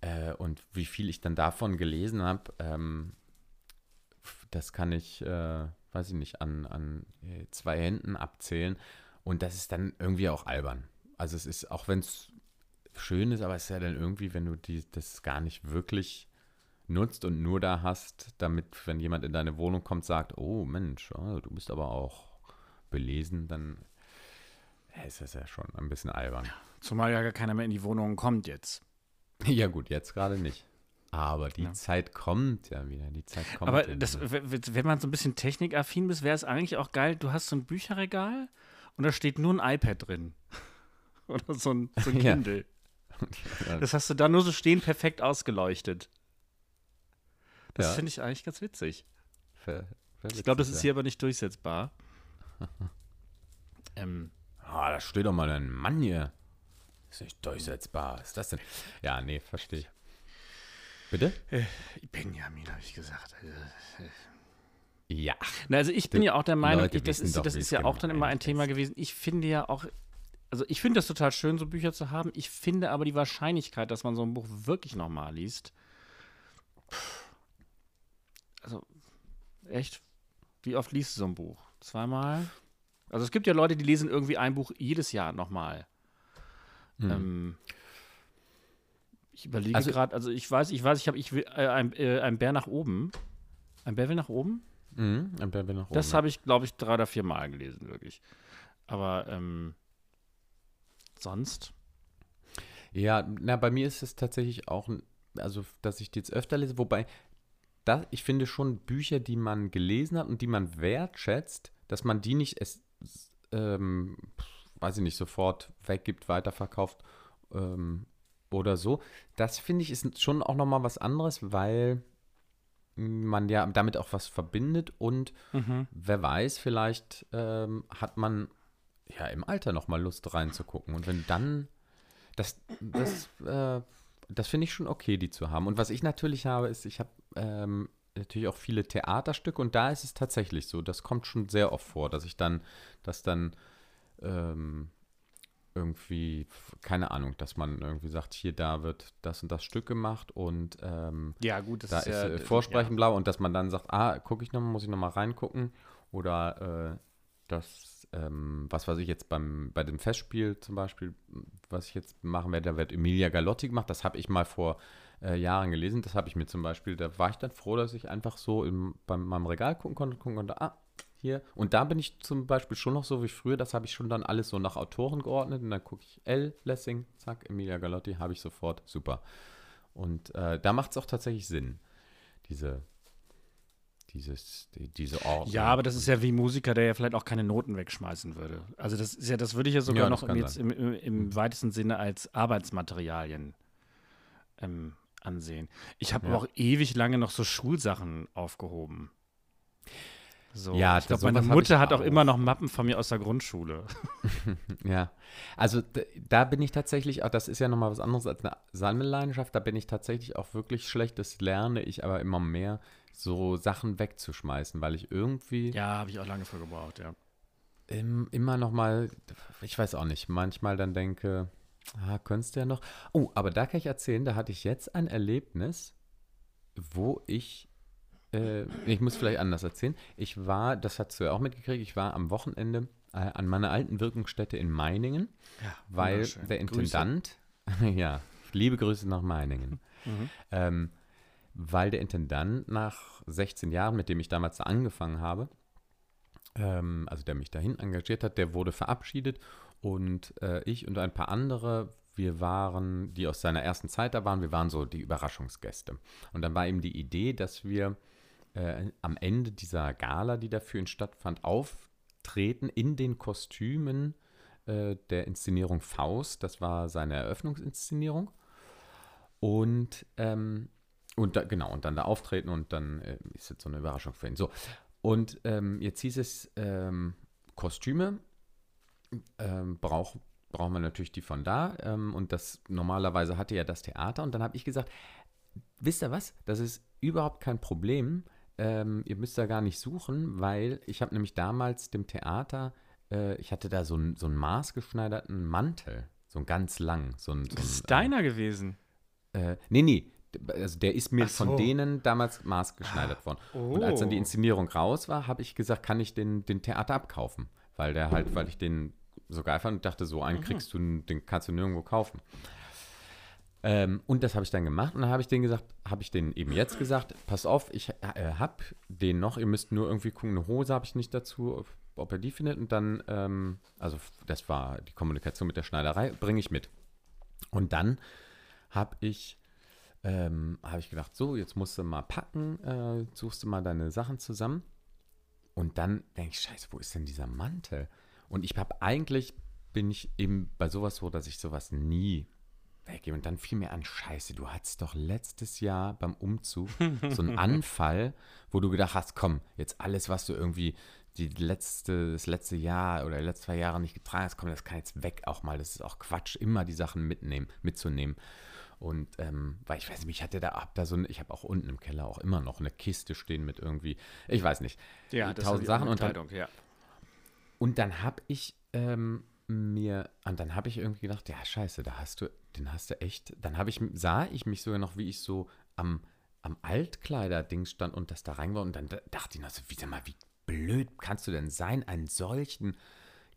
äh, und wie viel ich dann davon gelesen habe, ähm, das kann ich, äh, weiß ich nicht, an, an äh, zwei Händen abzählen. Und das ist dann irgendwie auch albern. Also es ist, auch wenn es schön ist, aber es ist ja dann irgendwie, wenn du die, das gar nicht wirklich nutzt und nur da hast, damit, wenn jemand in deine Wohnung kommt, sagt, oh Mensch, oh, du bist aber auch belesen, dann Es ist ja schon ein bisschen albern. Zumal ja gar keiner mehr in die Wohnungen kommt jetzt. Ja gut, jetzt gerade nicht. Aber die Ja. Zeit kommt ja wieder. Die Zeit kommt. Aber das, wenn man so ein bisschen technikaffin ist, wäre es eigentlich auch geil, du hast so ein Bücherregal und da steht nur ein iPad drin. Oder so ein, so ein. Kindle. Ja. Das hast du da nur so stehen, perfekt ausgeleuchtet. Das Ja. finde ich eigentlich ganz witzig. Ver- Ich glaube, das ist hier aber nicht durchsetzbar. ähm, Ah, da steht doch mal ein Mann hier. Ist nicht durchsetzbar. Was ist das denn? Ja, nee, verstehe ich. Bitte? Benjamin, habe ich gesagt. Also, Ja. Na, also ich bin ja auch der Meinung, Leute ich, das, ist, doch, das ist ja auch dann immer ein Thema gewesen. Ich finde ja auch, also ich finde das total schön, so Bücher zu haben. Ich finde aber die Wahrscheinlichkeit, dass man so ein Buch wirklich nochmal liest, also echt, wie oft liest du so ein Buch? Zweimal? Also es gibt ja Leute, die lesen irgendwie ein Buch jedes Jahr nochmal. Hm. Ähm, ich überlege Also- gerade, also ich weiß, ich weiß, ich habe ich will, äh, ein, äh, ein Bär nach oben. Ein Bär will nach oben? Mhm. Ein Bär nach Das oben. habe ich, glaube ich, drei oder vier Mal gelesen, wirklich. Aber ähm, sonst? Ja, na, bei mir ist es tatsächlich auch, also, dass ich die jetzt öfter lese, wobei, da, ich finde schon Bücher, die man gelesen hat und die man wertschätzt, dass man die nicht, es, ähm, weiß ich nicht, sofort weggibt, weiterverkauft ähm, oder so. Das finde ich ist schon auch nochmal was anderes, weil man ja damit auch was verbindet und wer weiß, vielleicht ähm, hat man ja im Alter nochmal Lust reinzugucken. Und wenn dann, das, das, äh, das finde ich schon okay, die zu haben. Und was ich natürlich habe, ist, ich habe ähm, natürlich auch viele Theaterstücke und da ist es tatsächlich so, das kommt schon sehr oft vor, dass ich dann, dass dann ähm, irgendwie, keine Ahnung, dass man irgendwie sagt, hier, da wird das und das Stück gemacht und ähm, Ja, gut, das da ist, äh, Vorsprechen blau und dass man dann sagt, ah, gucke ich nochmal, muss ich nochmal reingucken. Oder äh, das, ähm, was weiß ich jetzt beim, bei dem Festspiel zum Beispiel, was ich jetzt machen werde, da wird Emilia Galotti gemacht. Das habe ich mal vor äh, Jahren gelesen. Das habe ich mir zum Beispiel, da war ich dann froh, dass ich einfach so im, bei meinem Regal gucken konnte, gucken konnte, ah, hier. Und da bin ich zum Beispiel schon noch so wie früher, das habe ich schon dann alles so nach Autoren geordnet und dann gucke ich L, Lessing, zack, Emilia Galotti, habe ich sofort, super. Und äh, da macht es auch tatsächlich Sinn, diese, dieses, die, diese Ordnung. Ja, aber das ist ja wie Musiker, der ja vielleicht auch keine Noten wegschmeißen würde. Also das ist ja, das würde ich ja sogar Ja, noch kann jetzt im, im, im weitesten Sinne als Arbeitsmaterialien ähm, ansehen. Ich habe Ja. auch ewig lange noch so Schulsachen aufgehoben. So, Ja, ich glaube, meine Mutter hat auch auch. immer noch Mappen von mir aus der Grundschule. Ja, also da bin ich tatsächlich, auch das ist ja nochmal was anderes als eine Sammelleidenschaft, da bin ich tatsächlich auch wirklich schlecht, das lerne ich aber immer mehr, so Sachen wegzuschmeißen, weil ich irgendwie Ja, habe ich auch lange für gebraucht, ja. im, immer nochmal, ich weiß auch nicht, manchmal dann denke, ah, könntest du ja noch. Oh, aber da kann ich erzählen, da hatte ich jetzt ein Erlebnis, wo ich, äh, ich muss vielleicht anders erzählen. Ich war, das hast du ja auch mitgekriegt, ich war am Wochenende äh, an meiner alten Wirkungsstätte in Meiningen, ja weil der. Intendant, ja, liebe Grüße nach Meiningen, ähm, weil der Intendant nach 16 Jahren, mit dem ich damals angefangen habe, ähm, also der mich dahin engagiert hat, der wurde verabschiedet und äh, ich und ein paar andere, wir waren, die aus seiner ersten Zeit da waren, wir waren so die Überraschungsgäste. Und dann war eben die Idee, dass wir äh, am Ende dieser Gala, die da für ihn stattfand, auftreten in den Kostümen äh, der Inszenierung Faust. Das war seine Eröffnungsinszenierung. Und, ähm, und da, genau, und dann da auftreten und dann äh, ist jetzt so eine Überraschung für ihn. So, und ähm, jetzt hieß es, ähm, Kostüme ähm, brauch, brauchen wir natürlich die von da. Ähm, und das normalerweise hatte ja das Theater. Und dann habe ich gesagt, wisst ihr was? Das ist überhaupt kein Problem. Ähm, ihr müsst da gar nicht suchen, weil ich habe nämlich damals dem Theater, äh, ich hatte da so, einen- so einen maßgeschneiderten Mantel, so einen ganz lang. So einen, so Das ist deiner gewesen. äh, nee, nee. Also der ist mir so. von denen damals maßgeschneidert worden. Und als dann die Oh. Inszenierung raus war, habe ich gesagt, kann ich den, den Theater abkaufen. Weil der halt, weil ich den so geil fand und dachte, so einen kriegst du, den kannst du nirgendwo kaufen. Ähm, und das habe ich dann gemacht und dann habe ich denen gesagt, habe ich denen eben jetzt gesagt, pass auf, ich äh, habe den noch, ihr müsst nur irgendwie gucken, eine Hose habe ich nicht dazu, ob er die findet. Und dann, ähm, also das war die Kommunikation mit der Schneiderei, bringe ich mit. Und dann habe ich, ähm, habe ich gedacht, so, jetzt musst du mal packen, äh, suchst du mal deine Sachen zusammen. Und dann denke ich, scheiße, wo ist denn dieser Mantel? Und ich habe eigentlich, bin ich eben bei sowas so, dass ich sowas nie weggebe. Und dann fiel mir an, scheiße, du hattest doch letztes Jahr beim Umzug so einen Anfall, wo du gedacht hast, komm, jetzt alles, was du irgendwie die letzte, das letzte Jahr oder die letzten zwei Jahre nicht getragen hast, komm, das kann jetzt weg auch mal. Das ist auch Quatsch, immer die Sachen mitnehmen, mitzunehmen. Und ähm, weil ich weiß nicht, ich hatte da, hab da so ein, ich habe auch unten im Keller auch immer noch eine Kiste stehen mit irgendwie, ich weiß nicht, Ja, tausend Sachen und dann, ja. und dann habe ich ähm, mir, und dann habe ich irgendwie gedacht, ja, scheiße, da hast du, den hast du echt, dann habe ich, sah ich mich sogar noch, wie ich so am, am Altkleider-Ding stand und das da rein war und dann da- dachte ich noch so, wie, sag mal, wie blöd kannst du denn sein, einen solchen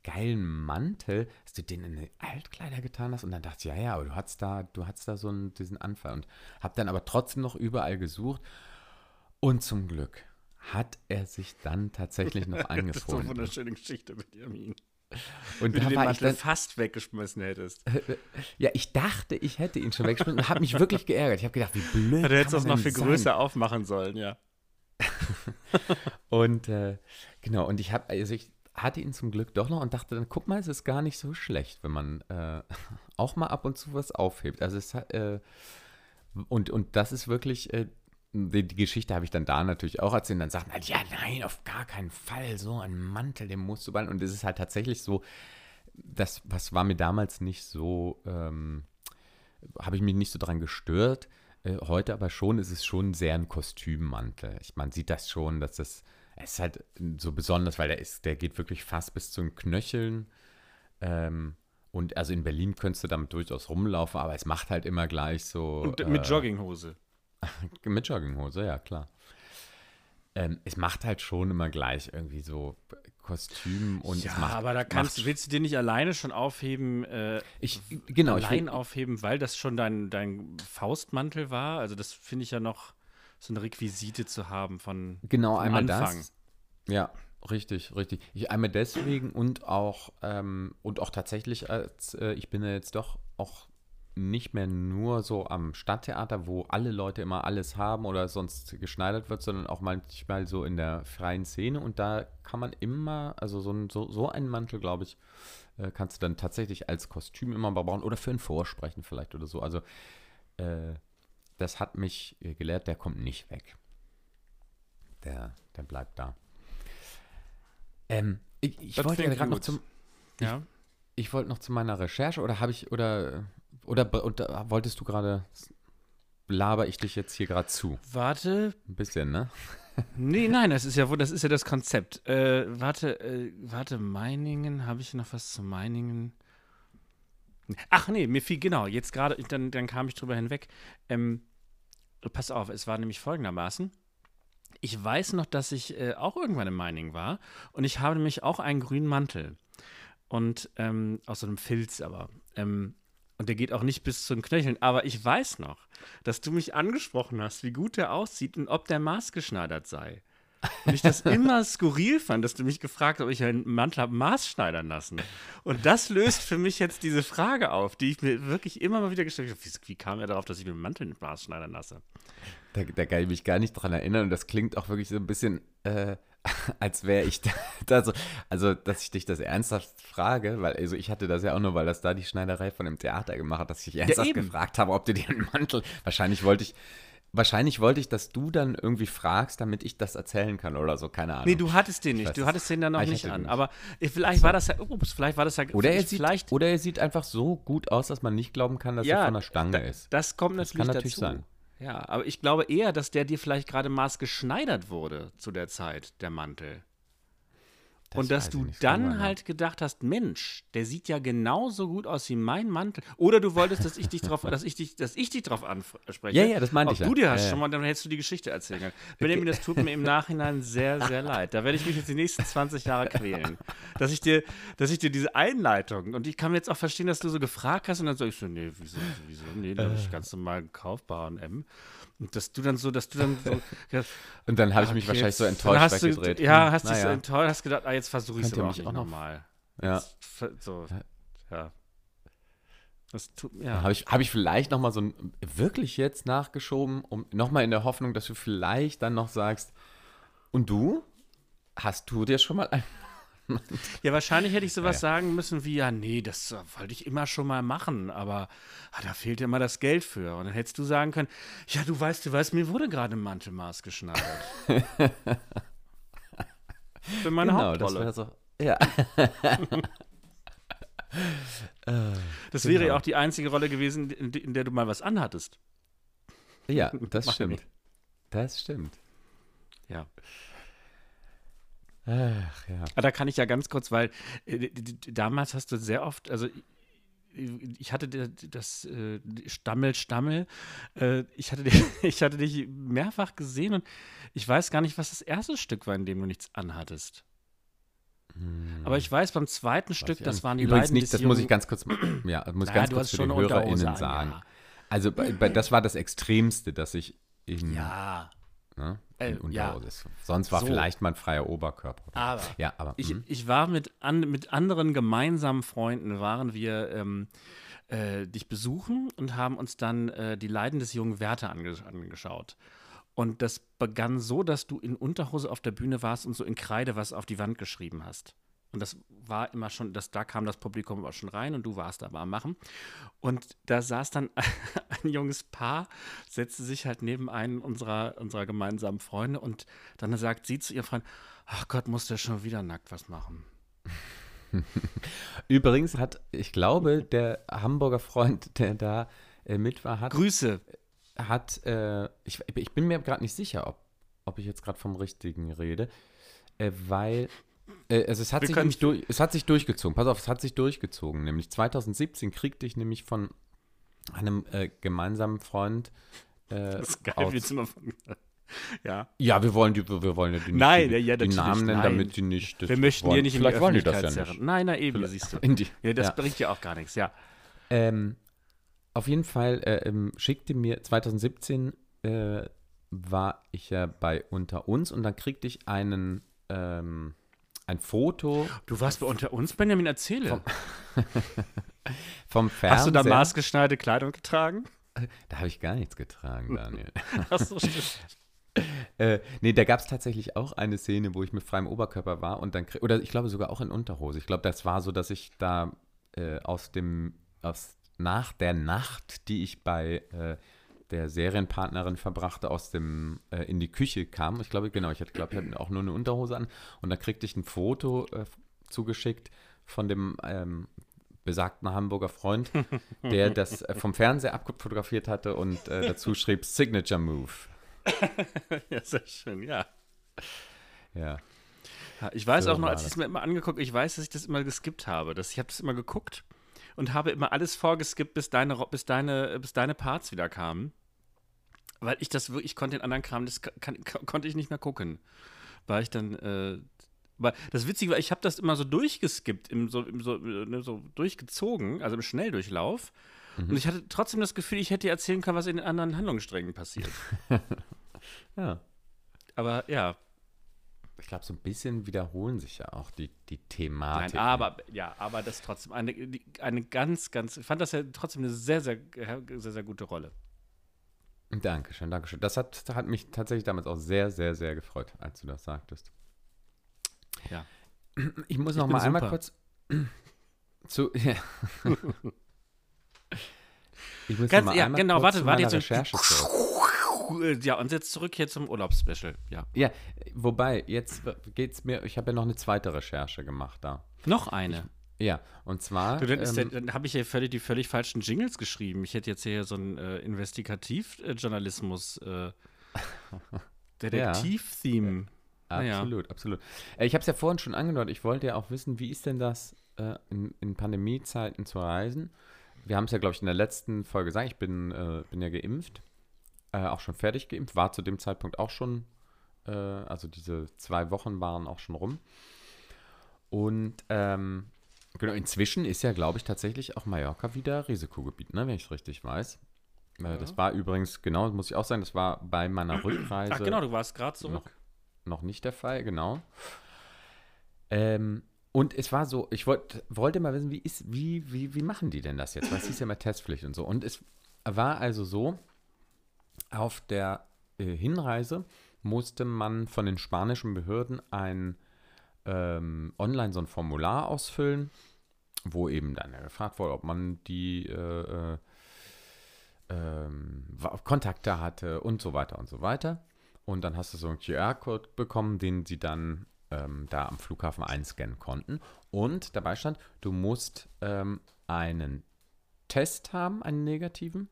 geilen Mantel, dass du den in die Altkleider getan hast? Und dann dachte ich, ja, ja, aber du hattest da, du hattest da so einen, diesen Anfall und habe dann aber trotzdem noch überall gesucht. Und zum Glück hat er sich dann tatsächlich noch Das ist so eine wunderschöne Geschichte mit Jamin. Und Wie du den Mantel dann, fast weggeschmissen hättest. ja, ich dachte, ich hätte ihn schon weggeschmissen und habe mich wirklich geärgert. Ich habe gedacht, wie blöd. Du hättest man noch viel sein? größer aufmachen sollen, ja. Und äh, genau, und ich habe, also ich hatte ihn zum Glück doch noch und dachte dann, guck mal, es ist gar nicht so schlecht, wenn man äh, auch mal ab und zu was aufhebt. Also es hat, äh, und, und das ist wirklich, äh, die, die Geschichte habe ich dann da natürlich auch erzählt. Dann sagt man, ja, nein, auf gar keinen Fall, so ein Mantel, den musst du ballen. Und es ist halt tatsächlich so, das, was war mir damals nicht so, ähm, habe ich mich nicht so dran gestört. Äh, heute aber schon ist es schon sehr ein Kostümmantel. Ich, man sieht das schon, dass das, es ist halt so besonders, weil der ist, der geht wirklich fast bis zu den Knöcheln. Ähm, und also in Berlin könntest du damit durchaus rumlaufen, aber es macht halt immer gleich so. Und mit äh, Jogginghose. mit Jogginghose, ja, klar. Ähm, es macht halt schon immer gleich irgendwie so Kostüm und ja, macht. aber da kannst, macht, willst du dir nicht alleine schon aufheben, äh, ich, genau, ich allein will, aufheben, weil das schon dein, dein Faustmantel war? Also das finde ich ja noch so eine Requisite zu haben von Genau, einmal Anfang. das. Ja, richtig, richtig. Ich einmal deswegen und auch ähm, und auch tatsächlich als äh, ich bin ja jetzt doch auch nicht mehr nur so am Stadttheater, wo alle Leute immer alles haben oder sonst geschneidert wird, sondern auch manchmal so in der freien Szene und da kann man immer, also so, ein, so, so einen Mantel, glaube ich, äh, kannst du dann tatsächlich als Kostüm immer mal bauen oder für ein Vorsprechen vielleicht oder so. Also äh, das hat mich äh, gelehrt, der kommt nicht weg. Der, der bleibt da. Ähm, ich, ich wollte ja gerade noch zum, Ja. ich wollte noch zu meiner Recherche oder habe ich oder oder, oder wolltest du gerade laber ich dich jetzt hier gerade zu? Warte, Ein bisschen, ne? Nee, nein, das ist ja, das ist ja das Konzept. Äh, warte, äh, warte, Meiningen, habe ich noch was zu Meiningen? Ach nee, mir fiel genau, jetzt gerade, dann, dann kam ich drüber hinweg. Ähm, pass auf, es war nämlich folgendermaßen. Ich weiß noch, dass ich äh, auch irgendwann in Meiningen war und ich habe nämlich auch einen grünen Mantel. Und ähm, aus so einem Filz aber. Ähm, und der geht auch nicht bis zu den Knöcheln. Aber ich weiß noch, dass du mich angesprochen hast, wie gut der aussieht und ob der maßgeschneidert sei. Und ich das immer skurril fand, dass du mich gefragt hast, ob ich einen Mantel habe maßschneidern lassen. Und das löst für mich jetzt diese Frage auf, die ich mir wirklich immer mal wieder gestellt habe. Wie, wie kam er darauf, dass ich mir einen Mantel nicht maßschneidern lasse? Da, da kann ich mich gar nicht dran erinnern und das klingt auch wirklich so ein bisschen, äh, als wäre ich da, da so, also dass ich dich das ernsthaft frage, weil also ich hatte das ja auch nur, weil das da die Schneiderei von dem Theater gemacht hat, dass ich ernsthaft eben. gefragt habe, ob du dir einen Mantel, wahrscheinlich wollte ich, wahrscheinlich wollte ich, dass du dann irgendwie fragst, damit ich das erzählen kann oder so, keine Ahnung. Nee, du hattest den Ich nicht. Du es. hattest den dann noch Ah, ich nicht an. den Aber äh, vielleicht war das ja, ups, vielleicht war das ja, oder er, sieht, vielleicht, oder er sieht einfach so gut aus, dass man nicht glauben kann, dass er von der Stange da, ist. Das kommt Das natürlich, kann natürlich dazu. sein. Ja, aber ich glaube eher, dass der dir vielleicht gerade maßgeschneidert wurde zu der Zeit, der Mantel. Das und dass du dann halt gedacht hast, Mensch, der sieht ja genauso gut aus wie mein Mantel. Oder du wolltest, dass ich dich drauf, dass ich dich, dass ich dich drauf anspreche. Ja, ja, das meinte Ob ich ja. du dir hast Ja, schon mal, dann hättest du die Geschichte erzählen können. Benjamin, das tut mir im Nachhinein sehr, sehr leid. Da werde ich mich jetzt die nächsten 20 Jahre quälen. Dass ich dir, dass ich dir diese Einleitung, und ich kann mir jetzt auch verstehen, dass du so gefragt hast, und dann sag ich so, nee, wieso, wieso, nee, da habe Äh. ich ganz normal bei M. Und dass du dann so, dass du dann so, Und dann habe ich mich okay, wahrscheinlich so enttäuscht hast du, weggedreht. Ja, Hm, hast dich so naja. enttäuscht, hast gedacht, ah, jetzt versuche ich es aber auch mich auch noch- nochmal. Ja. So, ja. Das tut, ja. Habe ich, hab ich vielleicht nochmal so ein, wirklich jetzt nachgeschoben, um nochmal in der Hoffnung, dass du vielleicht dann noch sagst, und du? Hast du dir schon mal ein. Ja, wahrscheinlich hätte ich sowas sagen müssen wie, ja, nee, das äh, wollte ich immer schon mal machen, aber ah, da fehlt ja immer das Geld für. Und dann hättest du sagen können, ja, du weißt, du weißt, mir wurde gerade ein Mantelmaß geschneidert. für meine Genau, das Hauptrolle. wäre so. Ja. Das wäre ja Genau. auch die einzige Rolle gewesen, in, der du mal was anhattest. Ja, das stimmt. Das stimmt. Ja. Ach ja. Aber da kann ich ja ganz kurz, weil äh, damals hast du sehr oft, also ich- hatte das äh, Stammel, Stammel, äh, ich, hatte dich, ich hatte dich mehrfach gesehen und ich weiß gar nicht, was das erste Stück war, in dem du nichts anhattest. Aber ich weiß, beim zweiten Stück, das waren die Übrigens Leiden nicht, das muss ich ganz kurz, ja, muss ich Naja, ganz kurz für schon den HörerInnen sagen. ja. Also bei, bei, das war das Extremste, dass ich in, Ja, ne, Äh, in ja. Ist. Sonst war So. vielleicht mal ein freier Oberkörper. oder aber ja, aber Ich, mhm. ich war mit, an, mit anderen gemeinsamen Freunden, waren wir ähm, äh, dich besuchen und haben uns dann äh, die Leiden des jungen Werther ange angeschaut. Und das begann so, dass du in Unterhose auf der Bühne warst und so in Kreide was auf die Wand geschrieben hast. Und das war immer schon, das, da kam das Publikum aber schon rein und du warst aber am Machen. Und da saß dann ein junges Paar, setzte sich halt neben einen unserer, unserer gemeinsamen Freunde und dann sagt sie zu ihrem Freund, ach Gott, muss der schon wieder nackt was machen. Übrigens hat, ich glaube, der Hamburger Freund, der da äh, mit war, hat, Grüße. hat äh, ich, ich bin mir gerade nicht sicher, ob, ob ich jetzt gerade vom Richtigen rede, äh, weil äh, also es hat, Wir sich nämlich durch, es hat sich durchgezogen. Pass auf, es hat sich durchgezogen. Nämlich 2017 kriegte ich nämlich von einem äh, gemeinsamen Freund äh, Das ist geil, aus, wie jetzt immer von. Ja. Ja, wir wollen die, wir wollen ja die, nicht Nein, die, ja, die Namen nennen, damit die nicht. das Wir möchten wollen. hier nicht in die Vielleicht wollen die das ja nicht. Nein, na eben, siehst du. Die, Ja, das ja. bringt ja auch gar nichts, ja. Ähm, auf jeden Fall äh, ähm, schickte mir 2017 äh, war ich ja bei Unter uns und dann kriegte ich einen ähm, ein Foto Du warst bei unter uns, Benjamin, erzähle. vom Fernseher. Hast du da maßgeschneiderte Kleidung getragen? Da habe ich gar nichts getragen, Daniel. Ach so, stimmt. äh, nee, da gab es tatsächlich auch eine Szene, wo ich mit freiem Oberkörper war und dann, oder ich glaube sogar auch in Unterhose. Ich glaube, das war so, dass ich da äh, aus dem, aus, nach der Nacht, die ich bei äh, der Serienpartnerin verbrachte, aus dem, äh, in die Küche kam. Ich glaube, genau, ich hatte, glaube ich, hatte auch nur eine Unterhose an und da kriegte ich ein Foto äh, zugeschickt von dem ähm, besagten Hamburger Freund, der das äh, vom Fernseher abfotografiert hatte und äh, dazu schrieb Signature Move. Ja, sehr schön, ja. Ja. Ich weiß So auch noch, als ich es mir immer angeguckt ich weiß, dass ich das immer geskippt habe. Das, ich habe das immer geguckt und habe immer alles vorgeskippt, bis deine, bis deine, bis deine Parts wieder kamen. Weil ich das wirklich, ich konnte den anderen Kram, das kann, konnte ich nicht mehr gucken. Weil ich dann, äh, weil das Witzige war, ich habe das immer so durchgeskippt, im, so, im, so, äh, ne, so durchgezogen, also im Schnelldurchlauf. Und ich hatte trotzdem das Gefühl, ich hätte dir erzählen können, was in den anderen Handlungssträngen passiert. Ja. Aber ja, Ich glaube, so ein bisschen wiederholen sich ja auch die, die Thematik. Nein, aber ja, aber das trotzdem eine, eine ganz, ganz. Ich fand das ja trotzdem eine sehr, sehr, sehr, sehr gute Rolle. Dankeschön, Dankeschön. Das hat, hat mich tatsächlich damals auch sehr, sehr, sehr gefreut, als du das sagtest. Ja. Ich muss noch bin mal einmal kurz zu. Ja. Ich muss Ganz, noch mal ja, einmal genau, kurz warte, zu warte meiner. Recherche zurück. Ja, und jetzt zurück hier zum Urlaubsspecial. Ja. Ja, wobei, jetzt geht's mir, ich habe ja noch eine zweite Recherche gemacht da. Noch eine. Ja, und zwar. Du, dann ähm, dann habe ich ja völlig, die völlig falschen Jingles geschrieben. Ich hätte jetzt hier so einen äh, Investigativjournalismus, äh, Detektiv-Theme. Naja. Absolut, absolut. Äh, Ich habe es ja vorhin schon angedeutet, ich wollte ja auch wissen, wie ist denn das äh, in, in Pandemiezeiten zu reisen? Wir haben es ja, glaube ich, in der letzten Folge gesagt, ich bin, äh, bin ja geimpft, äh, auch schon fertig geimpft, war zu dem Zeitpunkt auch schon, äh, also diese zwei Wochen waren auch schon rum. Und ähm, genau, inzwischen ist ja, glaube ich, tatsächlich auch Mallorca wieder Risikogebiet, ne, wenn ich es richtig weiß. Äh, Das war übrigens, genau, das muss ich auch sagen, das war bei meiner Rückreise Ach genau, du warst gerade zurück. noch, noch nicht der Fall, genau. Ähm, und es war so, ich wollt, wollte mal wissen, wie, ist, wie, wie, wie machen die denn das jetzt? Weil es hieß ja immer Testpflicht und so. Und es war also so, auf der äh, Hinreise musste man von den spanischen Behörden ein ähm, online so ein Formular ausfüllen, wo eben dann gefragt wurde, ob man die äh, äh, ähm, Kontakte hatte und so weiter und so weiter. Und dann hast du so einen QR-Code bekommen, den sie dann ähm, da am Flughafen einscannen konnten. Und dabei stand, du musst ähm, einen Test haben, einen negativen,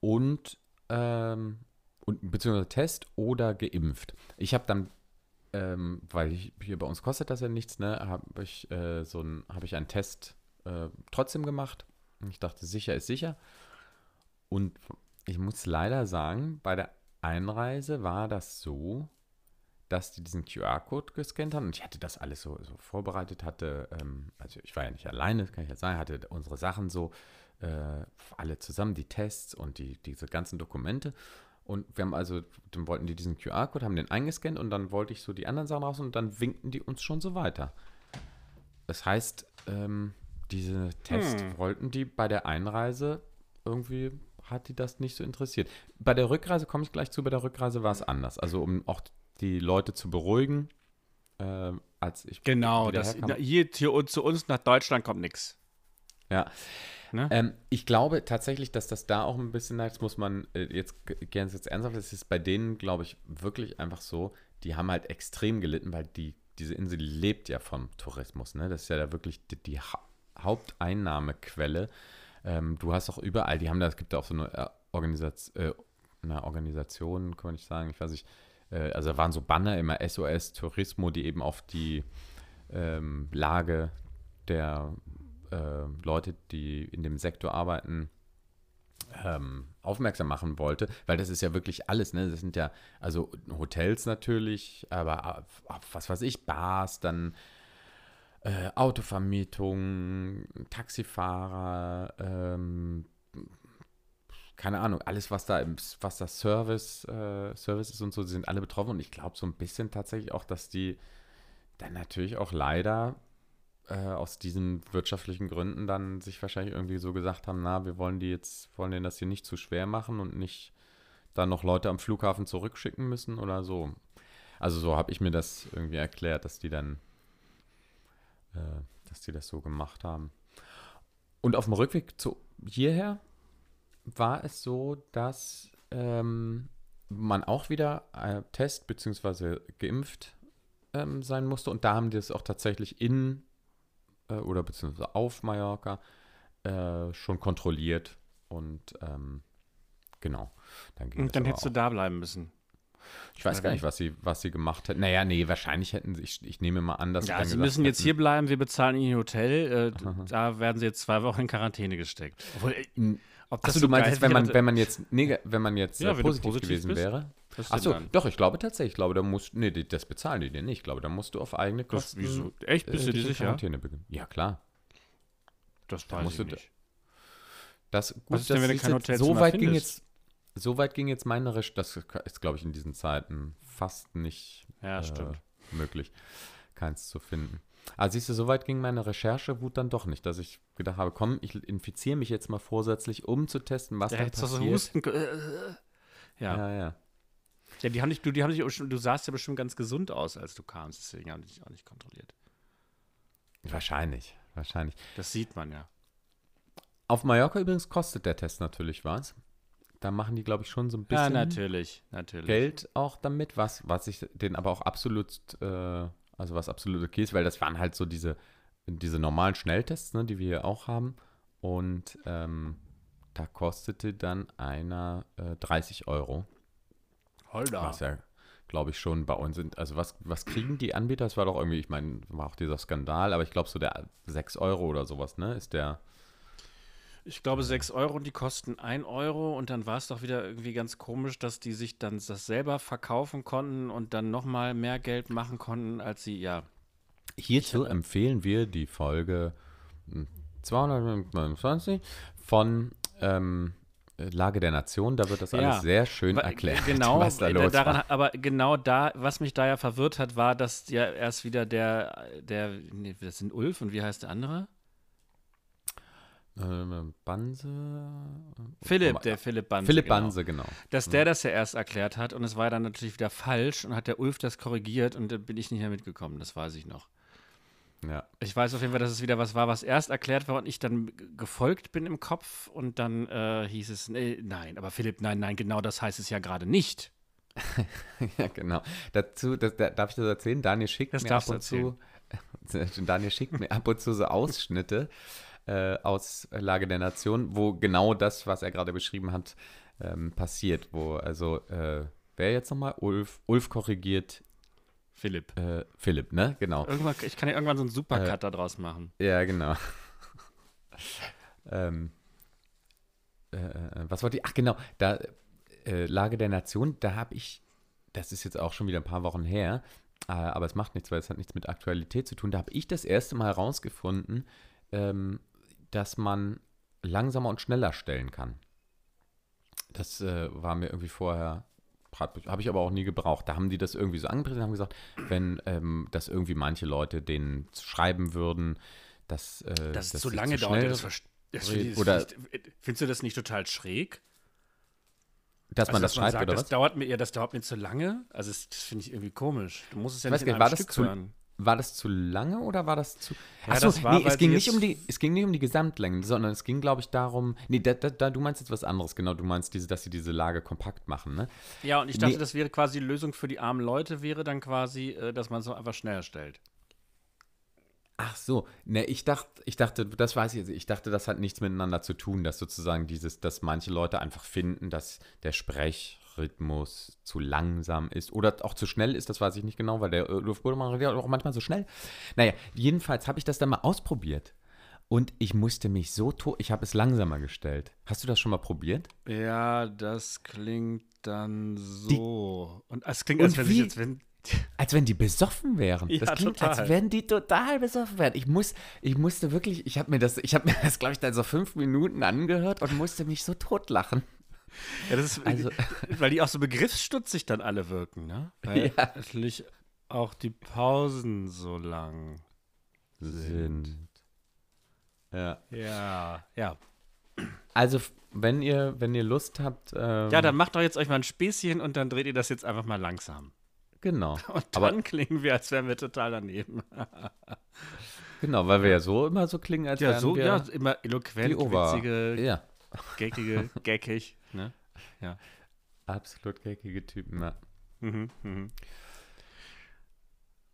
und, ähm, und beziehungsweise Test oder geimpft. Ich habe dann, ähm, weil ich, hier bei uns kostet das ja nichts, ne, habe ich äh, so ein, habe ich einen Test äh, trotzdem gemacht. Ich dachte, sicher ist sicher. Und ich muss leider sagen, bei der Einreise war das so, dass die diesen QR-Code gescannt haben. Und ich hatte das alles so, so vorbereitet, hatte, ähm, also ich war ja nicht alleine, das kann ich jetzt sagen, hatte unsere Sachen so äh, alle zusammen, die Tests und die, diese ganzen Dokumente. Und wir haben also, dann wollten die diesen QR-Code, haben den eingescannt und dann wollte ich so die anderen Sachen raus und dann winkten die uns schon so weiter. Das heißt, ähm, diese Tests wollten die bei der Einreise irgendwie hat die das nicht so interessiert. Bei der Rückreise komme ich gleich zu, bei der Rückreise war es anders. Also um auch die Leute zu beruhigen, äh, als ich Genau, das, hier, hier zu uns nach Deutschland kommt nichts. Ja. Ne? Ähm, ich glaube tatsächlich, dass das da auch ein bisschen, jetzt muss man, äh, jetzt gerne jetzt ernsthaft, es ist bei denen, glaube ich, wirklich einfach so, die haben halt extrem gelitten, weil die, diese Insel lebt ja vom Tourismus, ne? Das ist ja da wirklich die, die ha Haupteinnahmequelle. Ähm, du hast auch überall, die haben da, es gibt da auch so eine äh, Organisation, äh, eine Organisation, kann man nicht sagen, ich weiß nicht, äh, also da waren so Banner immer SOS Tourismo, die eben auf die ähm, Lage der äh, Leute, die in dem Sektor arbeiten, ähm, aufmerksam machen wollte, weil das ist ja wirklich alles, ne? Das sind ja, also Hotels natürlich, aber was weiß ich, Bars, dann äh, Autovermietung, Taxifahrer, ähm, keine Ahnung, alles, was da, was das Service, äh, Service ist und so, die sind alle betroffen und ich glaube so ein bisschen tatsächlich auch, dass die dann natürlich auch leider äh, aus diesen wirtschaftlichen Gründen dann sich wahrscheinlich irgendwie so gesagt haben, na, wir wollen die jetzt, wollen denen das hier nicht zu schwer machen und nicht dann noch Leute am Flughafen zurückschicken müssen oder so. Also so habe ich mir das irgendwie erklärt, dass die dann, äh, dass die das so gemacht haben. Und auf dem Rückweg zu hierher war es so, dass ähm, man auch wieder äh, Test bzw. geimpft ähm, sein musste. Und da haben die es auch tatsächlich in äh, oder beziehungsweise auf Mallorca äh, schon kontrolliert. Und ähm, genau, dann ging Und dann hättest du auch. da bleiben müssen. Ich weiß gar nicht, was sie, was sie gemacht hätten. Naja, nee, wahrscheinlich hätten sie, ich, ich nehme mal an, dass sie Ja, sie gesagt müssen jetzt hätten, hier bleiben, wir bezahlen ihnen ein Hotel. Äh, da werden sie jetzt zwei Wochen in Quarantäne gesteckt. Obwohl, äh, ob das Achso, so du meinst, wenn man, wenn man jetzt, nega, wenn man jetzt Ja, äh, wenn du positiv, positiv gewesen bist, wäre. Achso, doch, ich glaube tatsächlich, ich glaube, da musst, nee, das bezahlen die dir nicht. Ich glaube, da musst du auf eigene Das, Kosten. wieso? Echt, bist du äh, dir dich in sicher? Quarantäne beginnen. Ja, klar. Das Da weiß musst ich du- nicht. Das, gut, Was ist denn, das wenn du kein Hotelzimmer so weit ging findest? jetzt, so weit ging jetzt meine Recherche, das ist, glaube ich, in diesen Zeiten fast nicht Ja, äh, möglich, keins zu finden. Also siehst du, so weit ging meine Recherchewut dann doch nicht, dass ich gedacht habe, komm, ich infiziere mich jetzt mal vorsätzlich, um zu testen, was Da da passiert. husten können. Äh, äh. Ja. ja. Ja, ja. die haben dich, du, die haben dich, du sahst ja bestimmt ganz gesund aus, als du kamst. Deswegen haben die dich auch nicht kontrolliert. Wahrscheinlich, wahrscheinlich. Das sieht man ja. Auf Mallorca übrigens kostet der Test natürlich was. Da machen die, glaube ich, schon so ein bisschen Ja, natürlich. Natürlich. Geld auch damit, was, was ich den aber auch absolut, äh, also was absolut okay ist, weil das waren halt so diese, diese normalen Schnelltests, ne, die wir hier auch haben. Und ähm, da kostete dann einer äh, 30 Euro. Holder. Was ja, glaube ich, schon bei uns sind. Also was, was kriegen die Anbieter? Das war doch irgendwie, ich meine, war auch dieser Skandal, aber ich glaube so der 6 Euro oder sowas, ne? Ist der. Ich glaube 6 Euro und die kosten 1 Euro und dann war es doch wieder irgendwie ganz komisch, dass die sich dann das selber verkaufen konnten und dann nochmal mehr Geld machen konnten, als sie, ja. Hierzu empfehlen wir die Folge hm, 229 von ähm, äh, Lage der Nation, da wird das Ja. alles sehr schön erklärt, genau, was da los daran, war. Aber genau da, was mich da ja verwirrt hat, war, dass ja erst wieder der, der, nee, das sind Ulf und wie heißt der andere? Ähm, Banse. Philipp, der Philipp Banse. Philipp genau. Banse, genau. Dass der das ja erst erklärt hat und es war dann natürlich wieder falsch und hat der Ulf das korrigiert und dann bin ich nicht mehr mitgekommen, das weiß ich noch. Ja. Ich weiß auf jeden Fall, dass es wieder was war, was erst erklärt war und ich dann gefolgt bin im Kopf und dann äh, hieß es, nee, nein, aber Philipp, nein, nein, genau das heißt es ja gerade nicht. ja, genau. Dazu, das, da, darf ich das erzählen? Daniel schickt Das mir ab und zu. Daniel schickt mir ab und zu so Ausschnitte äh, aus Lage der Nation, wo genau das, was er gerade beschrieben hat, ähm, passiert. Wo also, äh, wer jetzt nochmal? Ulf, Ulf korrigiert Philipp. äh, Philipp, ne? Genau. Irgendwann, ich kann ja irgendwann so einen Supercut da draus machen. Ja, genau. ähm, äh, äh, was wollte ich? Ach, genau. Da, äh, Lage der Nation, da habe ich, das ist jetzt auch schon wieder ein paar Wochen her, äh, aber es macht nichts, weil es hat nichts mit Aktualität zu tun. Da habe ich das erste Mal herausgefunden, ähm, dass man langsamer und schneller stellen kann. Das äh, war mir irgendwie vorher, habe ich aber auch nie gebraucht. Da haben die das irgendwie so angepriesen und haben gesagt, wenn ähm, das irgendwie manche Leute denen schreiben würden, dass äh, Dass es dass zu lange dauert, das, das ich, oder- das ich, findest du das nicht total schräg? dass man Also, das schreibt sagt, oder das was? dauert mir, ja, das dauert mir zu lange. Also das, das finde ich irgendwie komisch. Du musst es ja Weiß nicht gar in nicht, einem war das Stück zu- hören. War das zu lange oder war das zu. Ja, Achso, das war, nee, es ging, nicht um die, es ging nicht um die Gesamtlängen, sondern es ging, glaube ich, darum. Nee, da, da, da, du meinst jetzt was anderes, genau. Du meinst, diese, dass sie diese Lage kompakt machen, ne? Ja, und ich dachte, Nee. das wäre quasi die Lösung für die armen Leute, wäre dann quasi, äh, dass man es so einfach schneller stellt. Ach so, ne, ich dachte, ich dachte, das weiß ich jetzt, ich dachte, das hat nichts miteinander zu tun, dass sozusagen dieses, dass manche Leute einfach finden, dass der Sprechrhythmus zu langsam ist oder auch zu schnell ist, das weiß ich nicht genau, weil der äh, redet auch manchmal so schnell. Naja, jedenfalls habe ich das dann mal ausprobiert und ich musste mich so tot, ich habe es langsamer gestellt. Hast du das schon mal probiert? Ja, das klingt dann so. und es klingt, als wenn wie? jetzt, wenn. Als wenn die besoffen wären. Ja, das klingt, total. als wenn die total besoffen wären. Ich muss, ich musste wirklich, ich habe mir das, ich habe mir das, glaube ich, dann so fünf Minuten angehört und musste mich so totlachen. Ja, das ist, Also- weil die auch so begriffsstutzig dann alle wirken, ne? Weil Ja. natürlich auch die Pausen so lang. Sind. Ja. Ja, ja. Also, wenn ihr, wenn ihr Lust habt, ähm, Ja, dann macht doch jetzt euch mal ein Späßchen und dann dreht ihr das jetzt einfach mal langsam. genau. Und Aber- dann klingen wir, als wären wir total daneben. Genau, weil wir ja so immer so klingen, als Ja, wären so, wir ja, immer die eloquent, Ober. witzige, Ja, geckige, geckig, ne? absolut geckige Typen. Ja. Mhm, mhm.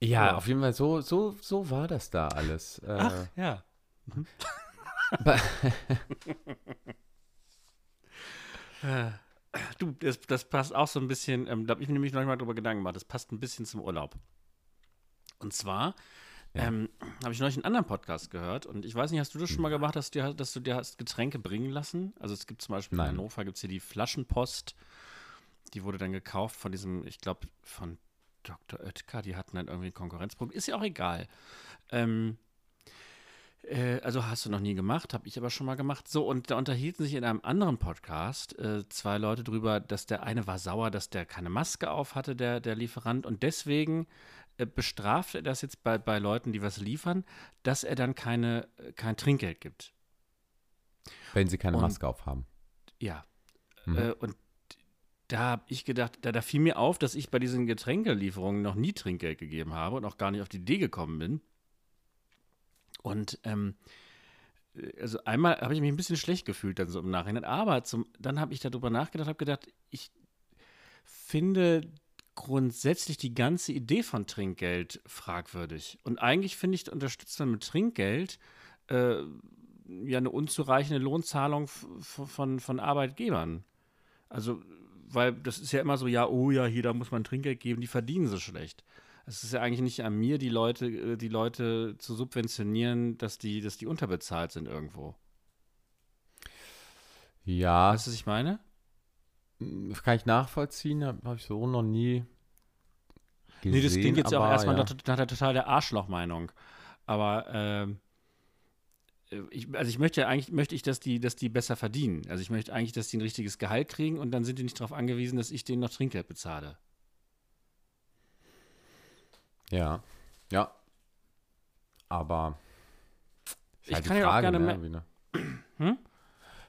Ja, Ja. auf jeden Fall, so, so, so war das da alles. Äh, Ach, ja. ba- Äh, Du, das, das passt auch so ein bisschen, ähm, da habe ich mir nämlich noch mal drüber Gedanken gemacht, das passt ein bisschen zum Urlaub. Und zwar Ja. ähm, habe ich neulich einen anderen Podcast gehört und ich weiß nicht, hast du das schon mal gemacht, dass du dir, dass du dir hast Getränke bringen lassen? Also es gibt zum Beispiel Nein. in Hannover gibt es hier die Flaschenpost, die wurde dann gekauft von diesem, ich glaube, von Dr. Oetker, die hatten dann irgendwie ein Konkurrenzproblem, ist ja auch egal. Ähm, äh, also hast du noch nie gemacht, habe ich aber schon mal gemacht. So, und da unterhielten sich in einem anderen Podcast äh, zwei Leute drüber, dass der eine war sauer, dass der keine Maske auf hatte, der, der Lieferant, und deswegen bestraft er das jetzt bei, bei Leuten, die was liefern, dass er dann keine, äh, kein Trinkgeld gibt. wenn sie keine Und- Maske aufhaben. Ja. Mhm. Äh, und da habe ich gedacht, da, da fiel mir auf, dass ich bei diesen Getränkelieferungen noch nie Trinkgeld gegeben habe und auch gar nicht auf die Idee gekommen bin. Und ähm, äh, also einmal habe ich mich ein bisschen schlecht gefühlt dann so im Nachhinein, aber zum, dann habe ich darüber nachgedacht, habe gedacht, ich finde grundsätzlich die ganze Idee von Trinkgeld fragwürdig. Und eigentlich finde ich, unterstützt man mit Trinkgeld äh, ja eine unzureichende Lohnzahlung von, von Arbeitgebern. Also, weil das ist ja immer so, ja, oh ja, hier, da muss man Trinkgeld geben, die verdienen so schlecht. Es ist ja eigentlich nicht an mir, die Leute, äh, die Leute zu subventionieren, dass die, dass die unterbezahlt sind irgendwo. Ja, Weißt du, was ich meine? Das kann ich nachvollziehen, habe hab ich so noch nie gesehen. Nee, das klingt jetzt ja auch aber erstmal ja. nach, der total der Arschloch-Meinung. Aber ähm, äh, ich, also ich möchte eigentlich, möchte ich, dass die, dass die besser verdienen. Also ich möchte eigentlich, dass die ein richtiges Gehalt kriegen und dann sind die nicht darauf angewiesen, dass ich denen noch Trinkgeld bezahle. Ja. Ja. Aber. Ist Ich halt kann die ja auch gerne ne, mehr- ne? Hm?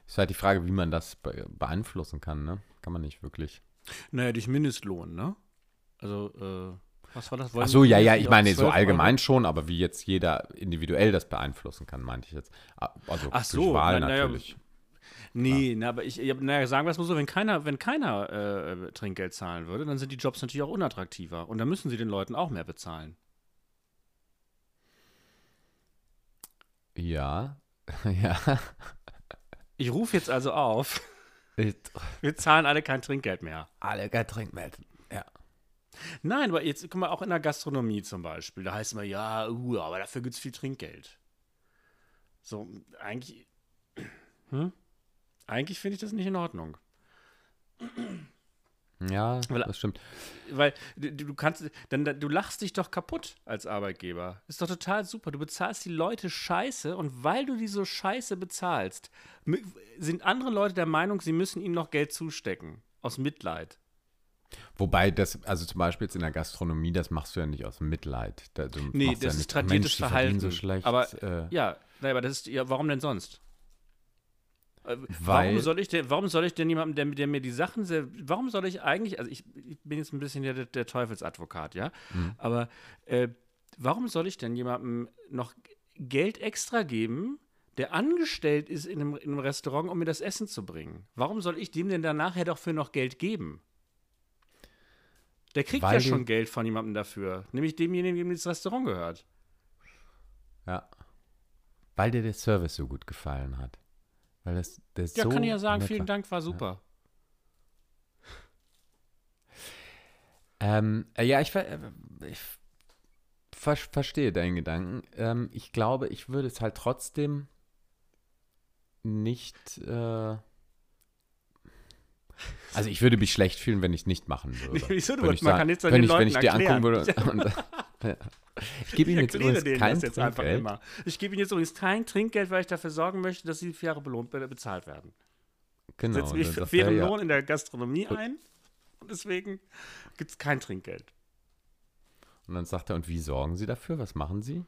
Ist halt die Frage, wie man das be beeinflussen kann, ne? Kann man nicht wirklich. Naja, durch Mindestlohn, ne? Also, äh, was war das? Wollen Ach so, ja, ja, ich meine so 12 Euro? allgemein schon, aber wie jetzt jeder individuell das beeinflussen kann, meinte ich jetzt. Ah, Also Ach durch so, Wahl na- na ja, natürlich. Nee, na, aber ich, ja, naja, sagen wir es mal so, wenn keiner, wenn keiner äh, Trinkgeld zahlen würde, dann sind die Jobs natürlich auch unattraktiver. Und dann müssen sie den Leuten auch mehr bezahlen. Ja. ja. Ich rufe jetzt also auf, wir zahlen alle kein Trinkgeld mehr. Alle Getränke Ja. Nein, aber jetzt, guck mal, auch in der Gastronomie zum Beispiel, da heißt immer, ja, uh, aber dafür gibt es viel Trinkgeld. So, eigentlich, hm? Eigentlich finde ich das nicht in Ordnung. Ja, Weil- das stimmt. Weil du, du kannst, dann, du lachst dich doch kaputt als Arbeitgeber. Ist doch total super. Du bezahlst die Leute scheiße und weil du die so scheiße bezahlst, sind andere Leute der Meinung, sie müssen ihnen noch Geld zustecken. Aus Mitleid. Wobei das, also zum Beispiel jetzt in der Gastronomie, das machst du ja nicht aus Mitleid. Da, Nee, machst ja das ist tradiertes Verhalten. so schlecht. aber äh, ja, aber das ist ja, warum denn sonst? Äh, Weil- warum soll ich denn, warum soll ich denn jemandem, der, der mir die Sachen warum soll ich eigentlich, also ich, ich bin jetzt ein bisschen der, der Teufelsadvokat, ja, Mhm. aber äh, warum soll ich denn jemandem noch Geld extra geben, der angestellt ist in einem, in einem Restaurant, um mir das Essen zu bringen? Warum soll ich dem denn dann nachher dafür noch Geld geben? Der kriegt Weil ja schon Geld von jemandem dafür, nämlich demjenigen, dem das Restaurant gehört. ja. Weil dir der Service so gut gefallen hat. Weil das, das Ja, so kann ich ja sagen, nett vielen. Dank, war super. Ähm, äh, ja, ich, äh, ich ver verstehe deinen Gedanken. Ähm, ich glaube, ich würde es halt trotzdem nicht. Äh, also ich würde mich schlecht fühlen, wenn ich es nicht machen würde. Wieso? Du man sag- kann jetzt wenn den ich, wenn ich Leuten dir angucken würde. Und, ja. Ich gebe Ihnen Ich jetzt übrigens denen kein jetzt Trinkgeld. Ich gebe Ihnen jetzt übrigens kein Trinkgeld, weil ich dafür sorgen möchte, dass Sie faire Belohn be bezahlt werden. Genau. Setze mich das- für fairen ja- Lohn in der Gastronomie ein und deswegen gibt es kein Trinkgeld. Und dann sagt er, und wie sorgen Sie dafür? Was machen Sie?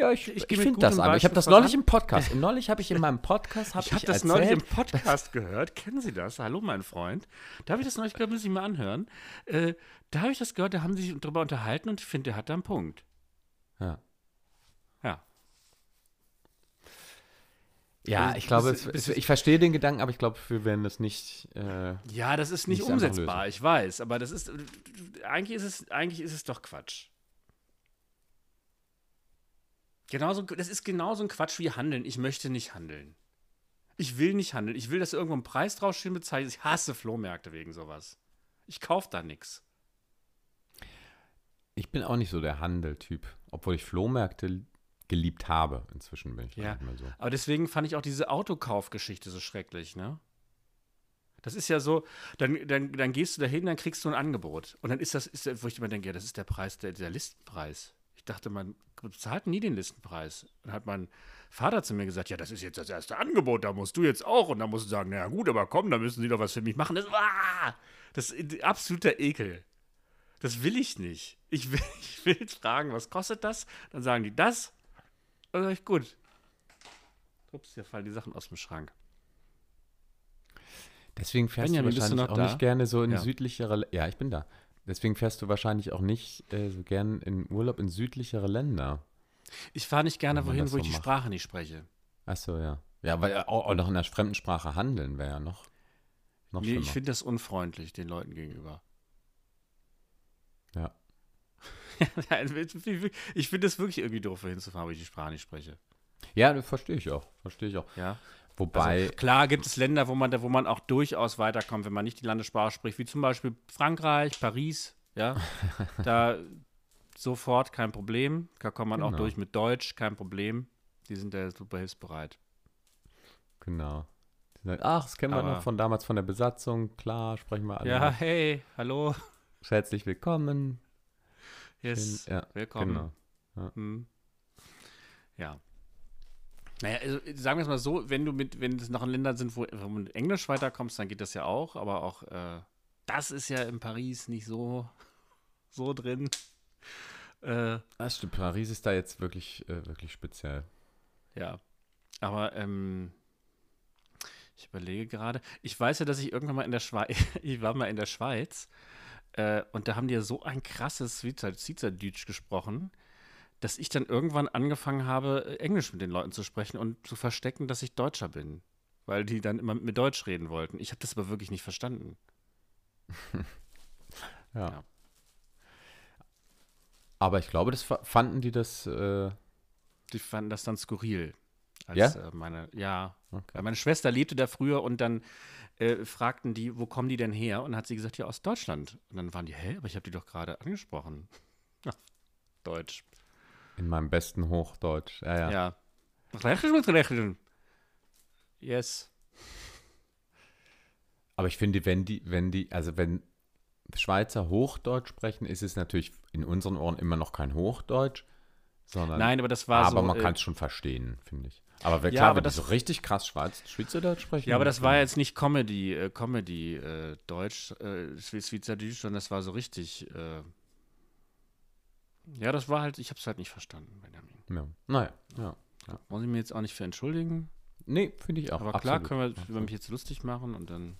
Ja, ich, Ich ich, finde das aber. Ich habe das neulich im Podcast. Neulich habe ich in meinem Podcast hab Ich habe das erzählt, neulich im Podcast gehört. Kennen Sie das? Hallo, mein Freund. Da habe ich das neulich gehört, muss ich mal anhören. Äh, da habe ich das gehört, da haben sie sich drüber unterhalten und ich finde, der hat da einen Punkt. Ja. Ja. Ja, Also, ich glaube, das es, ich verstehe den Gedanken, aber ich glaube, wir werden das nicht. Äh, Ja, das ist nicht Nicht umsetzbar, ich weiß, aber das ist eigentlich ist es eigentlich ist es doch Quatsch. Genauso, das ist genauso ein Quatsch wie handeln. Ich möchte nicht handeln. Ich will nicht handeln. Ich will, dass irgendwo ein Preis draufstehen bezeichnet. Ich hasse Flohmärkte wegen sowas. Ich kaufe da nichts. ich bin auch nicht so der Handeltyp, obwohl ich Flohmärkte geliebt habe. Inzwischen bin ich Ja. nicht mehr so. Aber deswegen fand ich auch diese Autokaufgeschichte so schrecklich, ne? Das ist ja so, dann, dann, dann gehst du dahin, dann kriegst du ein Angebot. Und dann ist das, ist, wo ich immer denke, ja, das ist der Preis, der, der Listenpreis. Ich dachte, man bezahlt nie den Listenpreis. Dann hat mein Vater zu mir gesagt, ja, das ist jetzt das erste Angebot, da musst du jetzt auch. Und dann musst du sagen, na ja, gut, aber komm, da müssen sie doch was für mich machen. Das, ah, das ist absoluter Ekel. Das will ich nicht. Ich will, ich will fragen, was kostet das? Dann sagen die das. Dann sag ich, gut. Ups, hier fallen die Sachen aus dem Schrank. Deswegen fährst Benjamin, du du wahrscheinlich noch auch da? nicht gerne so in Ja. südlichere. Ja, ich bin da. Deswegen fährst du wahrscheinlich auch nicht äh, so gern in Urlaub in südlichere Länder. Ich fahre nicht gerne wohin, das wo so ich die macht. Sprache nicht spreche. Achso, ja. Ja, weil äh, auch, auch noch in einer fremden Sprache handeln wäre ja noch, noch Nee, schlimmer. ich finde das unfreundlich den Leuten gegenüber. ja. ich finde das wirklich irgendwie doof, wohin zu fahren, wo ich die Sprache nicht spreche. ja, das verstehe ich auch. Verstehe ich auch. Ja. Wobei, Also, klar gibt es Länder, wo man, da- wo man auch durchaus weiterkommt, wenn man nicht die Landessprache spricht, wie zum Beispiel Frankreich, Paris, ja. da sofort kein Problem. Da kommt man auch Genau. durch mit Deutsch, kein Problem. Die sind da super hilfsbereit. genau. Die sagen, Ach, das kennen wir noch von damals von der Besatzung. Klar, sprechen wir alle. Ja, hey, hallo. Herzlich willkommen. Yes, Ja, willkommen. Genau. Hm. Ja. Naja, also, sagen wir es mal so, wenn du mit, wenn es noch in Ländern sind, wo du mit Englisch weiterkommst, dann geht das ja auch, aber auch äh, das ist ja in Paris nicht so, so drin. Äh, Das stimmt, Paris ist da jetzt wirklich, äh, wirklich speziell. ja. Aber ähm, ich überlege gerade, ich weiß ja, dass ich irgendwann mal in der Schweiz, ich war mal in der Schweiz äh, und da haben die ja so ein krasses Schweizer- Schweizerdeutsch gesprochen, dass ich dann irgendwann angefangen habe, äh, Englisch mit den Leuten zu sprechen und zu verstecken, dass ich Deutscher bin. Weil die dann immer mit mir Deutsch reden wollten. Ich habe das aber wirklich nicht verstanden. Ja. Ja. Aber ich glaube, das fa- fanden die das. Äh, Die fanden das dann skurril. Als, Ja? Äh, meine, ja. Okay. Meine Schwester lebte da früher und dann äh, fragten die, wo kommen die denn her? Und dann hat sie gesagt, ja, aus Deutschland. Und dann waren die, hä? Aber ich habe die doch gerade angesprochen. Deutsch. In meinem besten Hochdeutsch. Ja, ja. Ja. Rechnen mit rechnen. Yes. Aber ich finde, wenn die, wenn die, also wenn Schweizer Hochdeutsch sprechen, ist es natürlich in unseren Ohren immer noch kein Hochdeutsch, sondern. Nein, aber das war aber so. man äh, kann es schon verstehen, finde ich. Aber wenn, Ja, klar, aber wenn das- die so richtig krass Schweiz, Schweizerdeutsch sprechen. Ja, aber das dann- war jetzt nicht Comedy, äh, Comedy äh, Deutsch, äh, Schwe- Schweizerdeutsch, sondern das war so richtig. Äh, ja, das war halt, ich habe es halt nicht verstanden, Benjamin. Ja. Naja, ja. Muss ich mir jetzt auch nicht für entschuldigen. Nee, finde ich auch. Aber klar absolut. können wir über mich jetzt lustig machen und dann.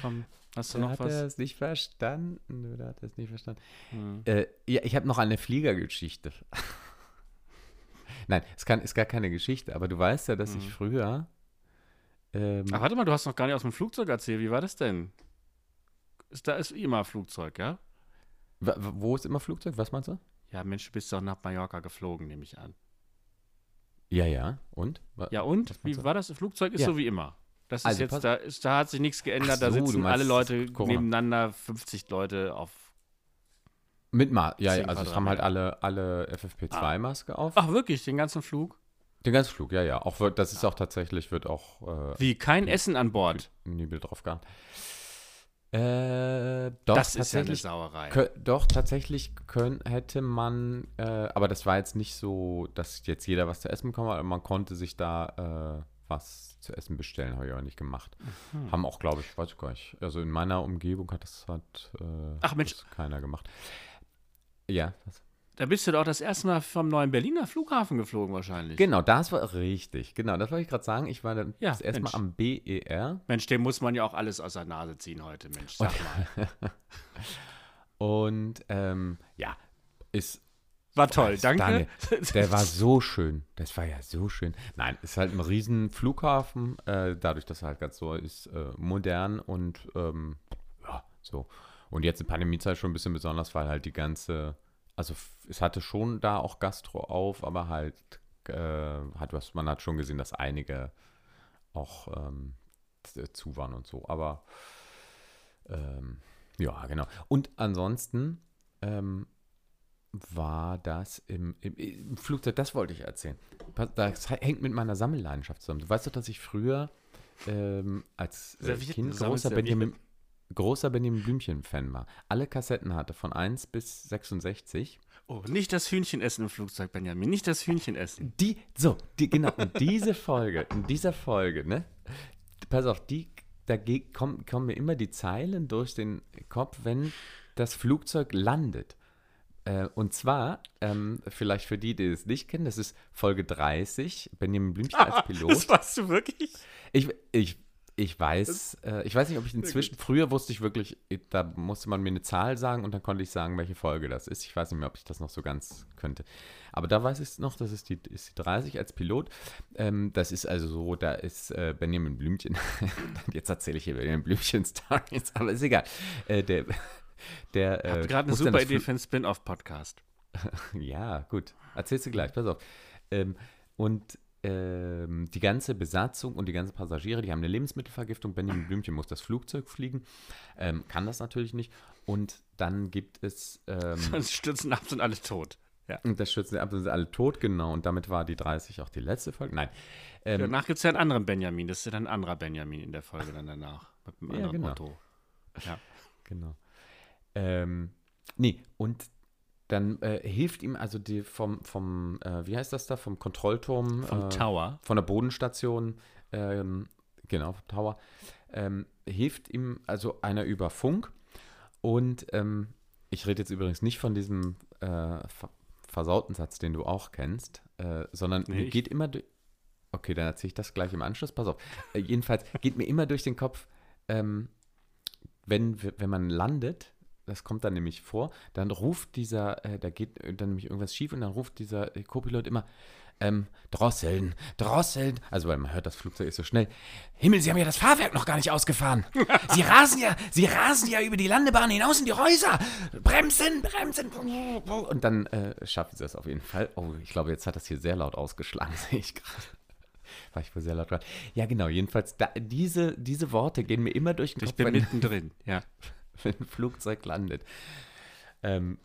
Komm, hast du noch hat was? er es nicht verstanden. Oder hat er es nicht verstanden? Hm. Äh, ja, ich habe noch eine Fliegergeschichte. Nein, es kann, ist gar keine Geschichte, aber du weißt ja, dass ich Mhm. früher. Ähm, Ach, warte mal, du hast noch gar nicht aus dem Flugzeug erzählt. Wie war das denn? Ist, da ist immer Flugzeug, ja? wo ist immer Flugzeug? Was meinst du? Ja, Mensch, du bist doch nach Mallorca geflogen, nehme ich an. Ja, ja. Und? Wa- Ja, und? Wie war das? Flugzeug ist Ja. so wie immer. Das ist Also, jetzt, da, ist, da hat sich nichts geändert. da so, du sitzen alle Leute nebeneinander, 50 Leute auf. Mit Ma ja, ja, also es haben halt alle, alle FFP2-Maske auf. Ach, wirklich? Den ganzen Flug? Den ganzen Flug, ja, ja. Auch wird, das ist auch tatsächlich, wird auch äh, Wie? Kein Essen an Bord? Nibel drauf gehabt. Äh, doch, das ist ja eine tatsächlich. Sauerei. Kö- doch, tatsächlich können, hätte man, äh, aber das war jetzt nicht so, dass jetzt jeder was zu essen bekommen hat, aber man konnte sich da äh, was zu essen bestellen, habe ich aber nicht gemacht. Mhm. Haben auch, glaube ich, weiß ich gar nicht. Also in meiner Umgebung hat das hat, äh, Ach, Mensch. das keiner gemacht. Ja, das, Da bist du doch das erste Mal vom neuen Berliner Flughafen geflogen wahrscheinlich. genau, das war richtig. Genau, das wollte ich gerade sagen. Ich war dann Ja, das erste Mal Mensch. am BER Mensch, dem muss man ja auch alles aus der Nase ziehen heute, Mensch. Sag mal. und ähm, ja, ist War toll, danke. Der war so schön. Das war ja so schön. Nein, ist halt ein riesen Flughafen, äh, dadurch, dass er halt ganz so ist, äh, modern und ähm, ja, so. Und jetzt in Pandemiezeit schon ein bisschen besonders, weil halt die ganze, also es hatte schon da auch Gastro auf, aber halt äh, hat was, man hat schon gesehen, dass einige auch ähm, zu waren und so. Aber ähm, ja, genau. Und ansonsten ähm, war das im, im, im Flugzeug, das wollte ich erzählen. Das hängt mit meiner Sammelleidenschaft zusammen. Du weißt doch, dass ich früher ähm, als äh, Kind großer. Benjamin, großer Benjamin Blümchen-Fan war. Alle Kassetten hatte, von 1 bis 66. Oh, nicht das Hühnchen essen im Flugzeug, Benjamin. Nicht das Hühnchen essen. Die, so, die, genau, und diese Folge, in dieser Folge, ne, pass auf, die, da kommen, kommen mir immer die Zeilen durch den Kopf, wenn das Flugzeug landet. Äh, und zwar, ähm, vielleicht für die, die es nicht kennen, das ist Folge 30, Benjamin Blümchen als Pilot. Das warst du wirklich? Ich, ich, ich weiß, äh, ich weiß nicht, ob ich inzwischen, früher wusste ich wirklich, da musste man mir eine Zahl sagen und dann konnte ich sagen, welche Folge das ist. Ich weiß nicht mehr, ob ich das noch so ganz könnte. Aber da weiß ich es noch, das ist die, ist die 30 als Pilot. Ähm, das ist also so, da ist äh, Benjamin Blümchen, jetzt erzähle ich hier Benjamin Blümchen-Stories, aber ist egal. Äh, der, der, Ich habe äh, gerade eine super Idee für einen Spin-off-Podcast. ja, gut. Erzählst du gleich, pass auf. Ähm, und ähm, die ganze Besatzung und die ganzen Passagiere, die haben eine Lebensmittelvergiftung. Benjamin Blümchen muss das Flugzeug fliegen, ähm, kann das natürlich nicht. Und dann gibt es, ähm, Sonst stürzen ab sind alle tot. Ja. und das schützen ab, sind alle tot, genau. Und damit war die 30 auch die letzte Folge. Nein. Ähm, Danach gibt es ja einen anderen Benjamin. Das ist ja dann ein anderer Benjamin in der Folge dann danach. Mit einem Ja, anderen genau. Auto. Ja. Genau. Ähm, nee, und dann äh, hilft ihm also die vom, vom äh, wie heißt das da, vom Kontrollturm. Vom äh, Tower. Von der Bodenstation, ähm, genau, vom Tower, ähm, hilft ihm also einer über Funk. Und ähm, ich rede jetzt übrigens nicht von diesem äh, ver versauten Satz, den du auch kennst, äh, sondern Nee, geht immer durch. Okay, dann erzähle ich das gleich im Anschluss. Pass auf. Äh, jedenfalls geht mir immer durch den Kopf, ähm, wenn, wenn man landet, das kommt dann nämlich vor, dann ruft dieser, äh, da geht äh, dann nämlich irgendwas schief und dann ruft dieser äh, Co-Pilot immer, ähm, drosseln, drosseln. Also, weil man hört, das Flugzeug ist so schnell. Himmel, Sie haben ja das Fahrwerk noch gar nicht ausgefahren. Sie rasen ja, Sie rasen ja über die Landebahn hinaus in die Häuser. Bremsen, bremsen. Und dann äh, schaffen Sie das auf jeden Fall. Oh, ich glaube, jetzt hat das hier sehr laut ausgeschlagen, sehe ich gerade. War ich wohl sehr laut gerade. Ja, genau. Jedenfalls, da, diese, diese Worte gehen mir immer durch den Ich Kopf, bin wenn, mittendrin, ja. wenn ein Flugzeug landet. Ähm,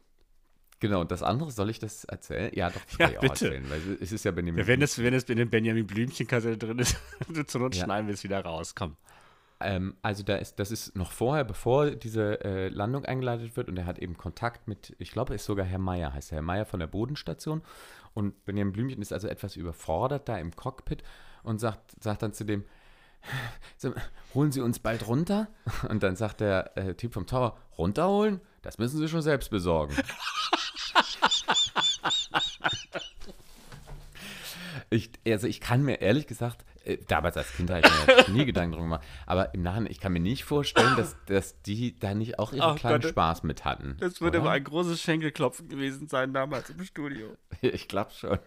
genau, und das andere, soll ich das erzählen? Ja, doch, das Ja, kann ich auch bitte. erzählen, weil es ist ja Benjamin. Ja, wenn es, wenn es in den Benjamin Blümchen-Kassette drin ist, zur Not Ja. schneiden wir es wieder raus. Komm. Ähm, also da ist, das ist noch vorher, bevor diese äh, Landung eingeleitet wird und er hat eben Kontakt mit, ich glaube, ist sogar Herr Meier, heißt er, Herr Meier von der Bodenstation und Benjamin Blümchen ist also etwas überfordert da im Cockpit und sagt, sagt dann zu dem, "So, holen Sie uns bald runter? Und dann sagt der äh, Typ vom Tower, runterholen? Das müssen Sie schon selbst besorgen. Ich, also ich kann mir ehrlich gesagt, äh, damals als Kind habe ich mir nie Gedanken drum gemacht, aber im Nachhinein, ich kann mir nicht vorstellen, dass, dass die da nicht auch ihren Ach kleinen Gott. Spaß mit hatten. Das würde aber ein großes Schenkelklopfen gewesen sein damals im Studio. Ich glaube schon.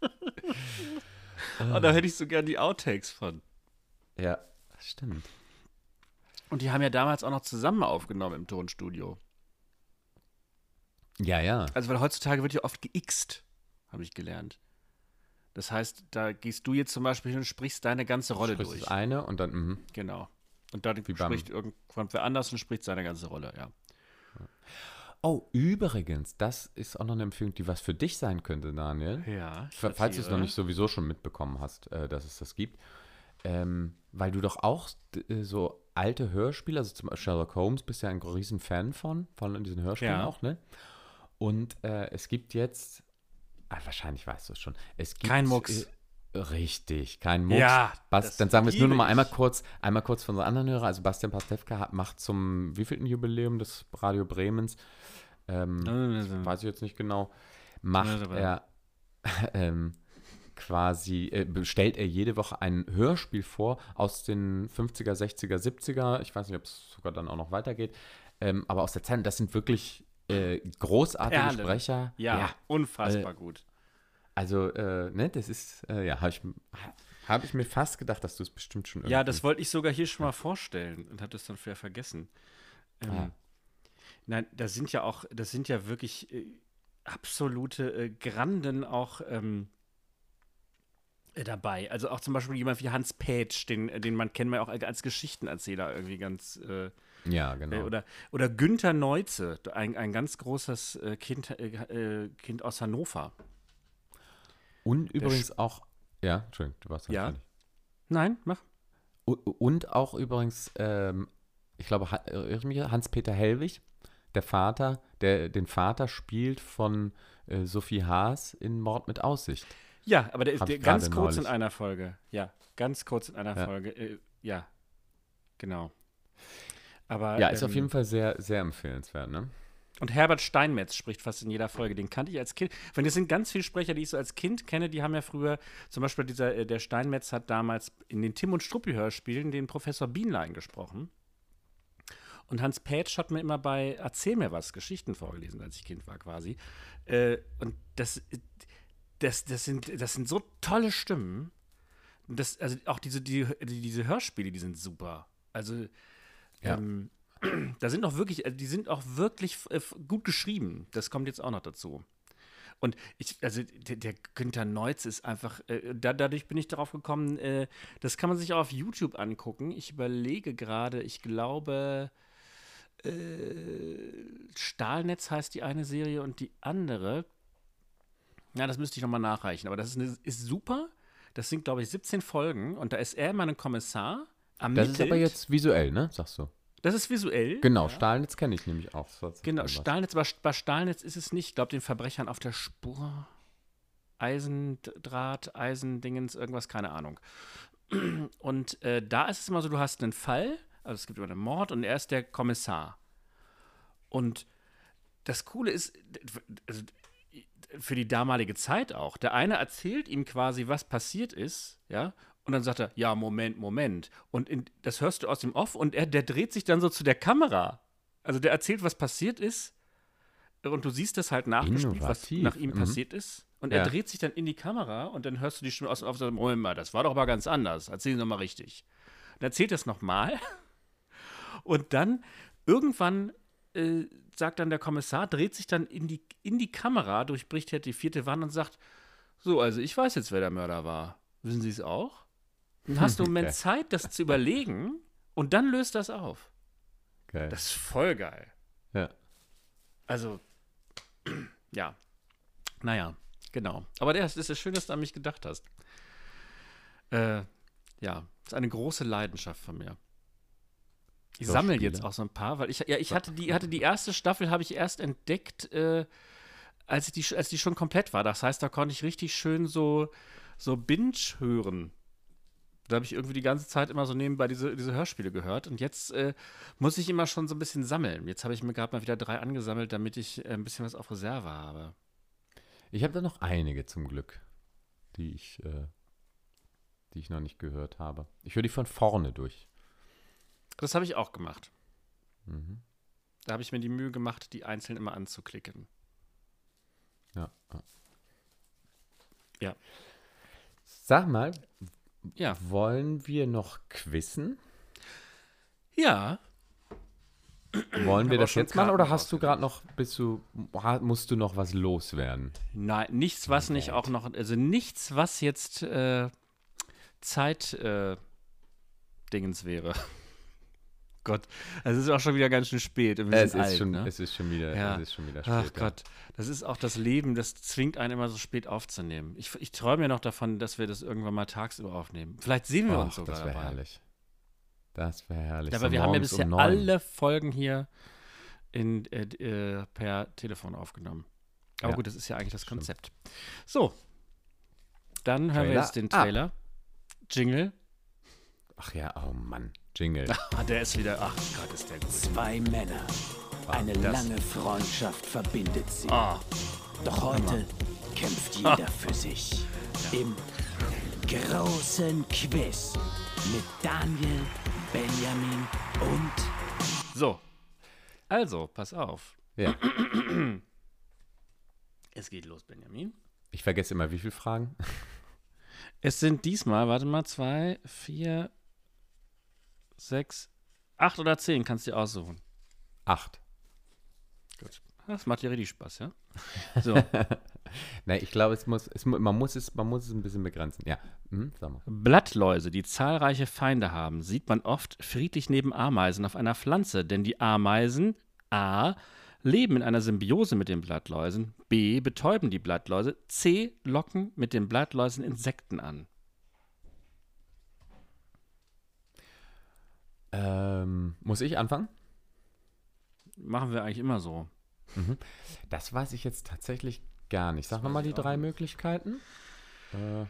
Und da hätte ich so gern die Outtakes von. Ja, stimmt. Und die haben ja damals auch noch zusammen aufgenommen im Tonstudio. Ja, ja. Also, weil heutzutage wird ja oft geixt, habe ich gelernt. Das heißt, da gehst du jetzt zum Beispiel hin und sprichst deine ganze Rolle Sprichst durch. das eine und dann, mhm. Genau. Und dann Wie beim- spricht irgendwann wer anders und spricht seine ganze Rolle, ja. Oh, übrigens, das ist auch noch eine Empfehlung, die was für dich sein könnte, Daniel. Ja. Fa- Falls du es noch nicht sowieso schon mitbekommen hast, äh, dass es das gibt. Ähm, weil du doch auch äh, so alte Hörspiele, also zum Beispiel Sherlock Holmes, bist ja ein riesen Fan von, von diesen Hörspielen Ja. auch, ne? Und äh, es gibt jetzt, ah, wahrscheinlich weißt du es schon, es gibt... Kein Mucks. Äh, richtig, kein Mucks. Ja, Bas, dann sagen wir es nur noch mal einmal kurz, einmal kurz von unseren anderen Hörer. Also Bastian Pastewka hat, macht zum wievielten Jubiläum des Radio Bremens, ähm, weiß ich jetzt nicht genau, macht Ja, er ähm, quasi, äh, stellt er jede Woche ein Hörspiel vor aus den 50er, 60er, 70er, ich weiß nicht, ob es sogar dann auch noch weitergeht, ähm, aber aus der Zeit, das sind wirklich äh, großartige Perlen. Sprecher. Ja, unfassbar gut. Also, äh, ne, das ist, äh, ja, habe ich, hab ich mir fast gedacht, dass du es bestimmt schon Ja, irgendwie- das wollte ich sogar hier schon mal vorstellen und hatte es dann vorher vergessen. Ähm, Ah. Nein, da sind ja auch, das sind ja wirklich äh, absolute äh, Granden auch ähm, äh, dabei. Also auch zum Beispiel jemand wie Hans Pätsch, den, äh, den man kennt man auch als Geschichtenerzähler irgendwie ganz äh, Ja, genau. äh, oder, oder Günther Neuze, ein, ein ganz großes äh, kind, Kind aus Hannover. Und übrigens auch, ja, Entschuldigung, du warst Ja. Nein, mach. Und auch übrigens, ähm, ich glaube, Hans-Peter Hellwig, der Vater, der den Vater spielt von äh, Sophie Haas in Mord mit Aussicht. Ja, aber der ist der, ganz kurz in neulich. einer Folge. Ja, ganz kurz in einer Ja. Folge. Äh, ja, genau. Aber, Ja, ist ähm, auf jeden Fall sehr, sehr empfehlenswert, ne? Und Herbert Steinmetz spricht fast in jeder Folge. Den kannte ich als Kind. Weil das sind ganz viele Sprecher, die ich so als Kind kenne. Die haben ja früher, zum Beispiel dieser, äh, der Steinmetz hat damals in den Tim und Struppi Hörspielen den Professor Bienlein gesprochen. Und Hans Pätsch hat mir immer bei Erzähl mir was Geschichten vorgelesen, als ich Kind war quasi. Äh, und das, das, das, sind, das sind so tolle Stimmen. Das, also auch diese, die, die, diese Hörspiele, die sind super. Also Ja. ähm, da sind auch wirklich, äh, die sind auch wirklich äh, gut geschrieben. Das kommt jetzt auch noch dazu. Und ich, also der, der Günther Neutz ist einfach, äh, da, dadurch bin ich darauf gekommen, äh, das kann man sich auch auf YouTube angucken. Ich überlege gerade, ich glaube, äh, Stahlnetz heißt die eine Serie und die andere, ja, das müsste ich nochmal nachreichen, aber das ist, eine, ist super. Das sind, glaube ich, 17 Folgen und da ist er immer ein Kommissar. Das ist aber ermittelt. jetzt visuell, ne? Sagst du. Das ist visuell. Genau, Stahlnetz kenne ich nämlich auch. Genau. Stahlnetz, aber bei Stahlnetz ist es nicht. Ich glaube, den Verbrechern auf der Spur. Eisendraht, Eisendingens, irgendwas, keine Ahnung. Und äh, da ist es immer so, du hast einen Fall, also es gibt immer einen Mord und er ist der Kommissar. Und das Coole ist, also für die damalige Zeit auch, der eine erzählt ihm quasi, was passiert ist, ja, und dann sagt er, ja, Moment, Moment. Und in, das hörst du aus dem Off und er, der dreht sich dann so zu der Kamera. Also der erzählt, was passiert ist und du siehst das halt nachgespielt, was Innovativ, nach ihm mhm. passiert ist. Und Ja. er dreht sich dann in die Kamera und dann hörst du die Stimme aus dem Off und sagst, Moment mal, das war doch mal ganz anders. Erzähl doch mal richtig. Dann erzählt er es nochmal und dann irgendwann äh, sagt dann der Kommissar, dreht sich dann in die, in die Kamera, durchbricht halt die vierte Wand und sagt, so, also ich weiß jetzt, wer der Mörder war. Wissen Sie es auch? Dann hast du einen Moment. Zeit, das zu überlegen und dann löst das auf. Geil. Das ist voll geil. ja. Also, ja. Naja, genau. Aber das ist ja schön, dass du an mich gedacht hast. Äh, ja, ist eine große Leidenschaft von mir. Ich So sammle jetzt auch so ein paar, weil ich, ja, ich hatte die, hatte die erste Staffel, habe ich erst entdeckt, äh, als, ich die, als die schon komplett war. Das heißt, da konnte ich richtig schön so, so Binge hören. Da habe ich irgendwie die ganze Zeit immer so nebenbei diese, diese Hörspiele gehört. Und jetzt äh, muss ich immer schon so ein bisschen sammeln. Jetzt habe ich mir gerade mal wieder drei angesammelt, damit ich äh, ein bisschen was auf Reserve habe. Ich habe da noch einige zum Glück, die ich, äh, die ich noch nicht gehört habe. Ich höre die von vorne durch. Das habe ich auch gemacht. Mhm. Da habe ich mir die Mühe gemacht, die einzeln immer anzuklicken. Ja. ja. Ja. Sag mal, Ja. wollen wir noch quizzen? Ja. Wollen wir das jetzt machen oder hast du gerade noch, bist du, musst du noch was loswerden? Nein, nichts, was nicht auch noch, also nichts, was jetzt äh, Zeit äh, Dingens wäre. Gott, es ist auch schon wieder ganz schön spät. Es ist, alt, schon, ne? es ist schon wieder, Ja. es ist schon wieder spät. Ach ja. Gott, das ist auch das Leben, das zwingt einen immer so spät aufzunehmen. Ich, ich träume ja noch davon, dass wir das irgendwann mal tagsüber aufnehmen. Vielleicht sehen wir uns Ach, sogar das wäre herrlich. Das wäre herrlich. Ja, aber So wir haben ja bisher um alle Folgen hier in, äh, äh, per Telefon aufgenommen. Aber gut, das ist ja eigentlich das stimmt. Konzept. So, dann hören wir jetzt den ab. Trailer. Jingle. Ach ja, oh Mann. Jingle. Ah, der ist wieder. Ach Gott, ist der gut. Zwei Männer. Eine das- lange Freundschaft verbindet sie. Ah, Doch heute kämpft jeder für sich. Im großen Quiz mit Daniel, Benjamin und so. Also, pass auf. Ja. Es geht los, Benjamin. Ich vergesse immer, wie viele Fragen? Es sind diesmal, warte mal, zwei, vier, sechs, acht oder zehn, kannst du dir aussuchen. Acht. Gut. Das macht dir richtig Spaß, ja? So. Nein, ich glaube, es muss, es, man, muss es, man muss es ein bisschen begrenzen. Ja, hm. Blattläuse, die zahlreiche Feinde haben, sieht man oft friedlich neben Ameisen auf einer Pflanze, denn die Ameisen A. leben in einer Symbiose mit den Blattläusen, B. betäuben die Blattläuse, C. locken mit den Blattläusen Insekten an. Ähm, muss ich anfangen? Machen wir eigentlich immer so. Das weiß ich jetzt tatsächlich gar nicht. Sag nochmal die drei Möglichkeiten. Äh,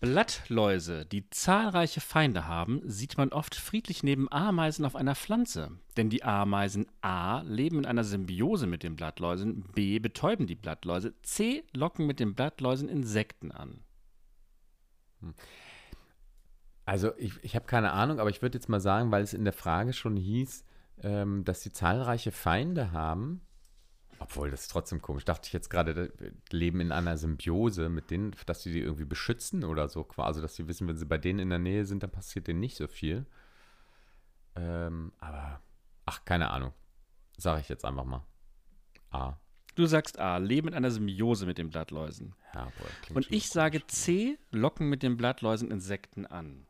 Blattläuse, die zahlreiche Feinde haben, sieht man oft friedlich neben Ameisen auf einer Pflanze. Denn die Ameisen A leben in einer Symbiose mit den Blattläusen, B betäuben die Blattläuse, C locken mit den Blattläusen Insekten an. Also ich, ich habe keine Ahnung, aber ich würde jetzt mal sagen, weil es in der Frage schon hieß, ähm, dass sie zahlreiche Feinde haben. Obwohl, das ist trotzdem komisch. Dachte ich jetzt gerade, leben in einer Symbiose mit denen, dass sie die irgendwie beschützen oder so. Also, dass sie wissen, wenn sie bei denen in der Nähe sind, dann passiert denen nicht so viel. Ähm, aber, ach, keine Ahnung. Sage ich jetzt einfach mal. A. Du sagst A, leben in einer Symbiose mit den Blattläusen. Ja, boah, Und ich sage C, locken mit den Blattläusen Insekten an.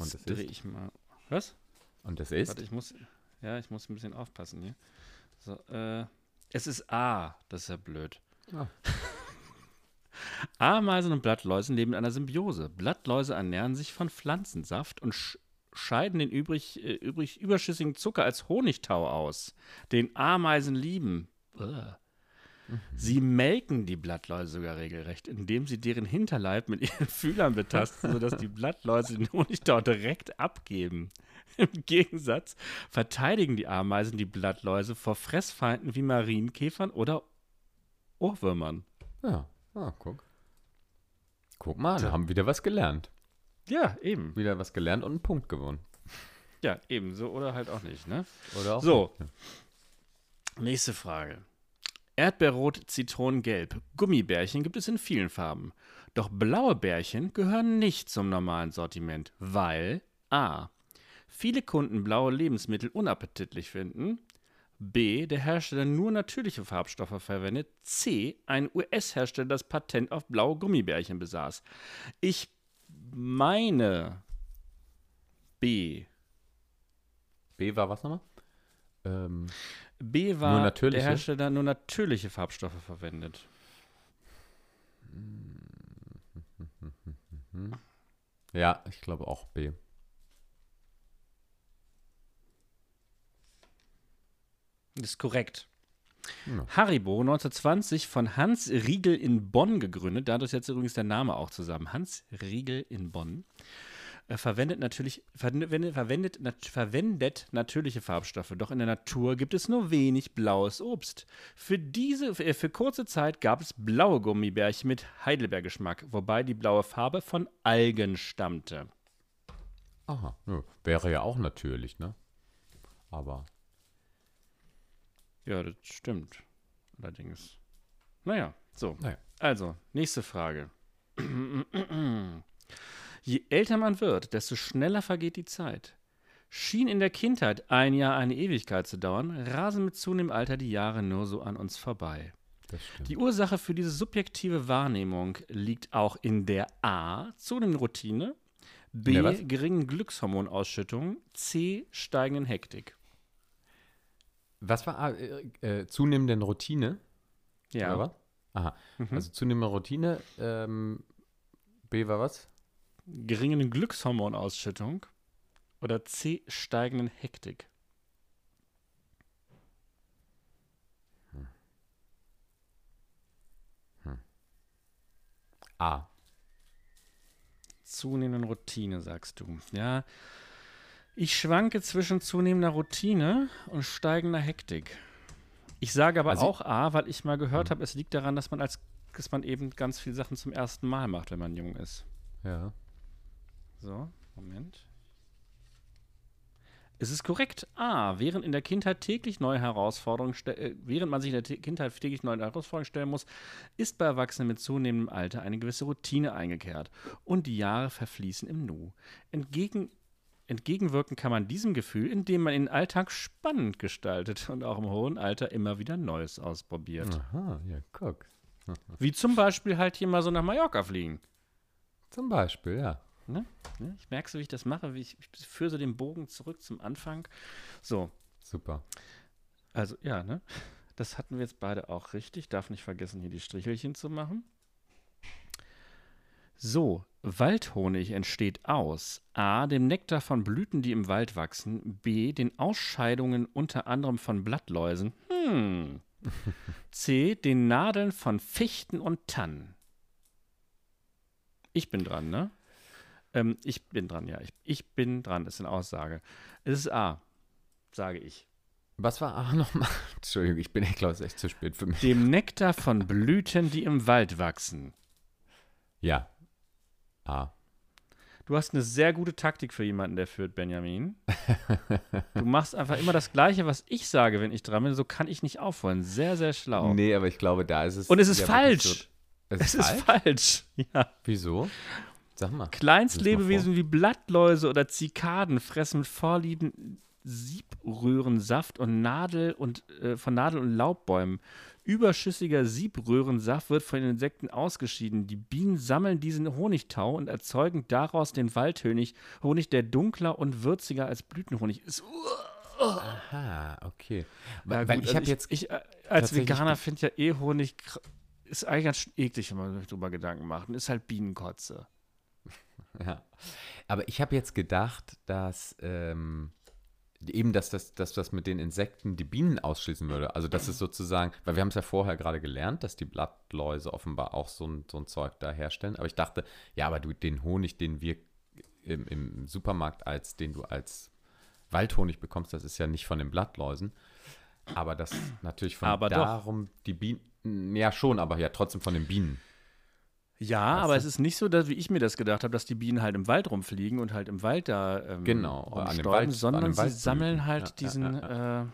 Und Jetzt das drehe ist? ich mal. Was? Und das ist? Warte, ich muss. Ja, ich muss ein bisschen aufpassen hier. So, äh, es ist A. Das ist ja blöd. Ah. Ameisen und Blattläusen leben in einer Symbiose. Blattläuse ernähren sich von Pflanzensaft und sch scheiden den übrig, äh, übrig überschüssigen Zucker als Honigtau aus, den Ameisen lieben. Sie melken die Blattläuse sogar regelrecht, indem sie deren Hinterleib mit ihren Fühlern betasten, sodass die Blattläuse den Honigtau direkt abgeben. Im Gegensatz verteidigen die Ameisen die Blattläuse vor Fressfeinden wie Marienkäfern oder Ohrwürmern. Ja, ah, guck. Guck mal, da haben wir wieder was gelernt. Ja, eben. Wieder was gelernt und einen Punkt gewonnen. Ja, ebenso oder halt auch nicht, ne? Oder auch So. nicht. Nächste Frage. Erdbeerrot, Zitronengelb. Gummibärchen gibt es in vielen Farben. Doch blaue Bärchen gehören nicht zum normalen Sortiment, weil a. Viele Kunden blaue Lebensmittel unappetitlich finden. B. Der Hersteller nur natürliche Farbstoffe verwendet. C. Ein US-Hersteller das Patent auf blaue Gummibärchen besaß. Ich meine B. B war was nochmal? Ähm, B war der Hersteller nur natürliche Farbstoffe verwendet. ja, ich glaube auch B. Das ist korrekt. Ja. Haribo 1920 von Hans Riegel in Bonn gegründet, dadurch jetzt übrigens der Name auch zusammen. Hans Riegel in Bonn. Äh, Verwendet natürlich, verwendet, verwendet, nat, verwendet natürliche Farbstoffe, doch in der Natur gibt es nur wenig blaues Obst. Für, diese, für, für kurze Zeit gab es blaue Gummibärchen mit Heidelbeergeschmack, wobei die blaue Farbe von Algen stammte. Aha, ja, wäre ja auch natürlich, ne? Aber Ja, das stimmt. Allerdings. Naja, so. Naja. Also, nächste Frage. Je älter man wird, desto schneller vergeht die Zeit. Schien in der Kindheit ein Jahr eine Ewigkeit zu dauern, rasen mit zunehmendem Alter die Jahre nur so an uns vorbei. Die Ursache für diese subjektive Wahrnehmung liegt auch in der A. zunehmenden Routine, B. geringen Glückshormonausschüttung, C. steigenden Hektik. Was war äh, äh, zunehmende Routine? Ja. Aha. Also zunehmende Routine. Ähm, B war was? Geringen Glückshormonausschüttung oder C. steigenden Hektik. A. Zunehmenden Routine, sagst du. Ja, ich schwanke zwischen zunehmender Routine und steigender Hektik. Ich sage aber Also- auch A, weil ich mal gehört habe, es liegt daran, dass man als dass man eben ganz viele Sachen zum ersten Mal macht, wenn man jung ist. Ja. So, Moment. Es ist korrekt. A. Während in der Kindheit täglich neue Herausforderungen, äh, während man sich in der T- Kindheit täglich neue Herausforderungen stellen muss, ist bei Erwachsenen mit zunehmendem Alter eine gewisse Routine eingekehrt und die Jahre verfließen im Nu. Entgegen, entgegenwirken kann man diesem Gefühl, indem man den Alltag spannend gestaltet und auch im hohen Alter immer wieder Neues ausprobiert. Aha, ja, guck. Wie zum Beispiel halt hier mal so nach Mallorca fliegen. Zum Beispiel, ja. Ne? Ne? Ich merke so, wie ich das mache, wie ich, ich führe so den Bogen zurück zum Anfang. So, Super. also ja, ne? Das hatten wir jetzt beide auch richtig. Darf nicht vergessen, hier die Strichelchen zu machen. So, Waldhonig entsteht aus A. dem Nektar von Blüten, die im Wald wachsen, B. den Ausscheidungen unter anderem von Blattläusen, hm. C. den Nadeln von Fichten und Tannen. Ich bin dran, ne? Ähm, ich bin dran, ja. Ich, ich bin dran, ist eine Aussage. Es ist A, sage ich. Was war A nochmal? Entschuldigung, ich bin, ich glaube, es ist echt zu spät für mich. Dem Nektar von Blüten, die im Wald wachsen. Ja. A. Du hast eine sehr gute Taktik für jemanden, der führt, Benjamin. Du machst einfach immer das Gleiche, was ich sage, wenn ich dran bin. So kann ich nicht aufholen. Sehr, sehr schlau. Nee, aber ich glaube, da ist es. Und es ist falsch. So, es es ist ist falsch? falsch. Ja. Wieso? Sag mal. Kleinstlebewesen wie Blattläuse oder Zikaden fressen mit Vorlieben Siebröhrensaft und Nadel und äh, von Nadel- und Laubbäumen. Überschüssiger Siebröhrensaft wird von den Insekten ausgeschieden. Die Bienen sammeln diesen Honigtau und erzeugen daraus den Waldhonig, Honig, der dunkler und würziger als Blütenhonig ist. Aha, okay. Ja, Weil, gut, weil ich also jetzt. Ich, äh, als Veganer finde ja eh Honig ist eigentlich ganz eklig, wenn man sich drüber Gedanken macht. Und ist halt Bienenkotze. Ja. Aber ich habe jetzt gedacht, dass ähm, eben, dass das, dass das mit den Insekten die Bienen ausschließen würde. Also, dass es sozusagen, weil wir haben es ja vorher gerade gelernt, dass die Blattläuse offenbar auch so ein, so ein Zeug da herstellen. Aber ich dachte, ja, aber du, den Honig, den wir im, im Supermarkt als, den du als Waldhonig bekommst, das ist ja nicht von den Blattläusen. Aber das natürlich von Aber doch. darum die Bienen, ja schon, aber ja trotzdem von den Bienen. Ja, Weißt aber du? es ist nicht so, dass, wie ich mir das gedacht habe, dass die Bienen halt im Wald rumfliegen und halt im Wald da ähm, Genau, rumstäuben, Wald- sondern sie Waldblüten. sammeln halt Ja, diesen, ja, Äh,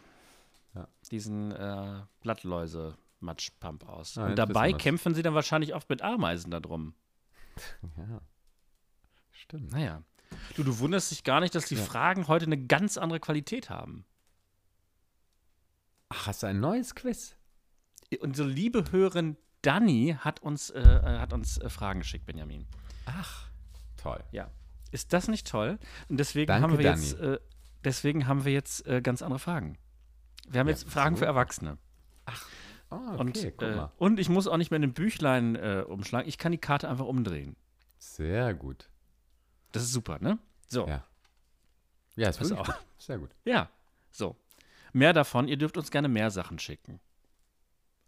diesen äh, Blattläuse-Matschpump aus. Und dabei kämpfen sie dann wahrscheinlich oft mit Ameisen da drum. Ja. Stimmt. Naja. Du, du wunderst dich gar nicht, dass die. Fragen heute eine ganz andere Qualität haben. Ach, hast du ein neues Quiz? Unsere liebe Hörerin Dani hat uns, äh, äh, hat uns äh, Fragen geschickt, Benjamin. Ach, toll. Ja. Ist das nicht toll? Und deswegen Danke, haben wir Dani. jetzt, äh, deswegen haben wir jetzt äh, ganz andere Fragen. Wir haben Ja, jetzt Fragen so. für Erwachsene. Oh, okay, Und, guck äh, mal. und ich muss auch nicht mehr in den Büchlein äh, umschlagen. Ich kann die Karte einfach umdrehen. Sehr gut. Das ist super, ne? So. Ja. Ja, ist auf. gut. Sehr gut. Ja, so. Mehr davon. Ihr dürft uns gerne mehr Sachen schicken.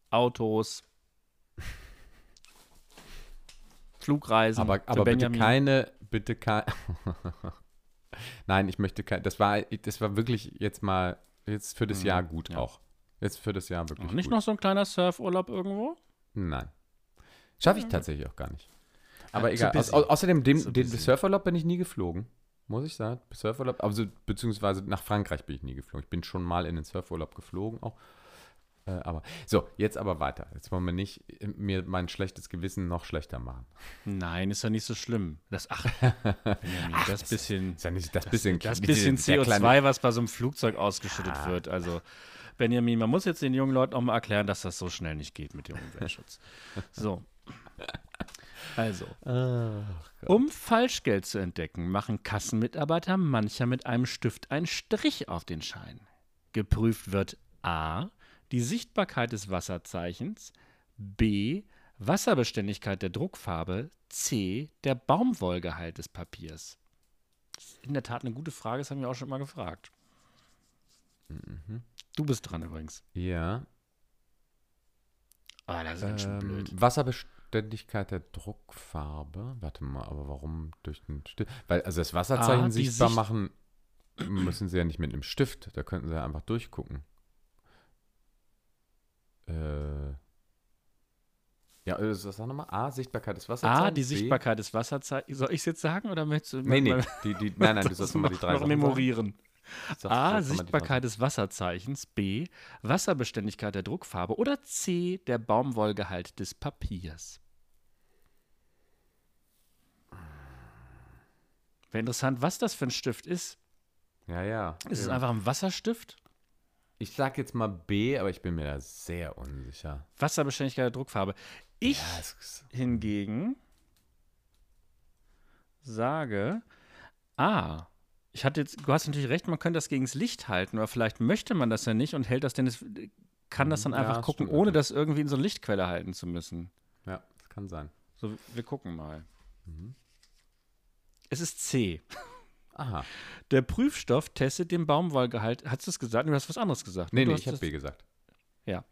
Autos. Flugreisen. Aber, aber bitte keine, bitte kein. Nein, ich möchte kein. Das war, das war wirklich jetzt mal, jetzt für das Jahr gut ja. auch. Jetzt für das Jahr wirklich Ach, Nicht gut. noch so ein kleiner Surfurlaub irgendwo? Nein. Schaffe ich tatsächlich auch gar nicht. Aber Ja, egal. Au au außerdem, den busy. Surferurlaub bin ich nie geflogen. Muss ich sagen. Surferurlaub, also beziehungsweise nach Frankreich bin ich nie geflogen. Ich bin schon mal in den Surferurlaub geflogen auch. Äh, aber so, jetzt aber weiter. Jetzt wollen wir nicht äh, mir mein schlechtes Gewissen noch schlechter machen. Nein, ist ja nicht so schlimm. Das, ach, Benjamin, das, bisschen, Ist ja nicht das bisschen, das bisschen der CO2, kleine- was bei so einem Flugzeug ausgeschüttet wird. Also, Benjamin, man muss jetzt den jungen Leuten auch mal erklären, dass das so schnell nicht geht mit dem Umweltschutz. So. Also, um Falschgeld zu entdecken, machen Kassenmitarbeiter mancher mit einem Stift einen Strich auf den Schein. Geprüft wird A. Die Sichtbarkeit des Wasserzeichens, B. Wasserbeständigkeit der Druckfarbe, C. Der Baumwollgehalt des Papiers. Das ist in der Tat eine gute Frage, das haben wir auch schon mal gefragt. Du bist dran übrigens. Ja. Ah, das ist Ähm, blöd. Wasserbeständigkeit der Druckfarbe. Warte mal, aber warum durch den Stift? Weil, also das Wasserzeichen Ah, sichtbar Sicht- machen, müssen sie ja nicht mit einem Stift. Da könnten sie ja einfach durchgucken. Äh. Ja, äh, sag nochmal. A, Sichtbarkeit des Wasserzeichens. A, die B- Sichtbarkeit des Wasserzeichens. Soll ich es jetzt sagen oder möchtest du Nee, nee. Die, die, nein, nein, du das sollst nochmal die noch- drei noch memorieren? Sag- A. Sichtbarkeit des Wasserzeichens. B. Wasserbeständigkeit der Druckfarbe. Oder C. Der Baumwollgehalt des Papiers. Wäre interessant, was das für ein Stift ist. Ja, ja. Ist es ja. einfach ein Wasserstift? Ich sag jetzt mal B, aber ich bin mir da sehr unsicher. Wasserbeständigkeit der Druckfarbe. Ich Ja, ist, hingegen sage, ah, ich hatte jetzt, du hast natürlich recht, man könnte das gegen das Licht halten, aber vielleicht möchte man das ja nicht und hält das denn, es- kann das dann Ja, einfach das gucken, ohne das irgendwie in so eine Lichtquelle halten zu müssen. ja, das kann sein. So, wir gucken mal. Mhm. Es ist C. Aha. Der Prüfstoff testet den Baumwollgehalt. Hast du es gesagt? Du hast was anderes gesagt. Nee, nee, ich habe das- B gesagt. Ja.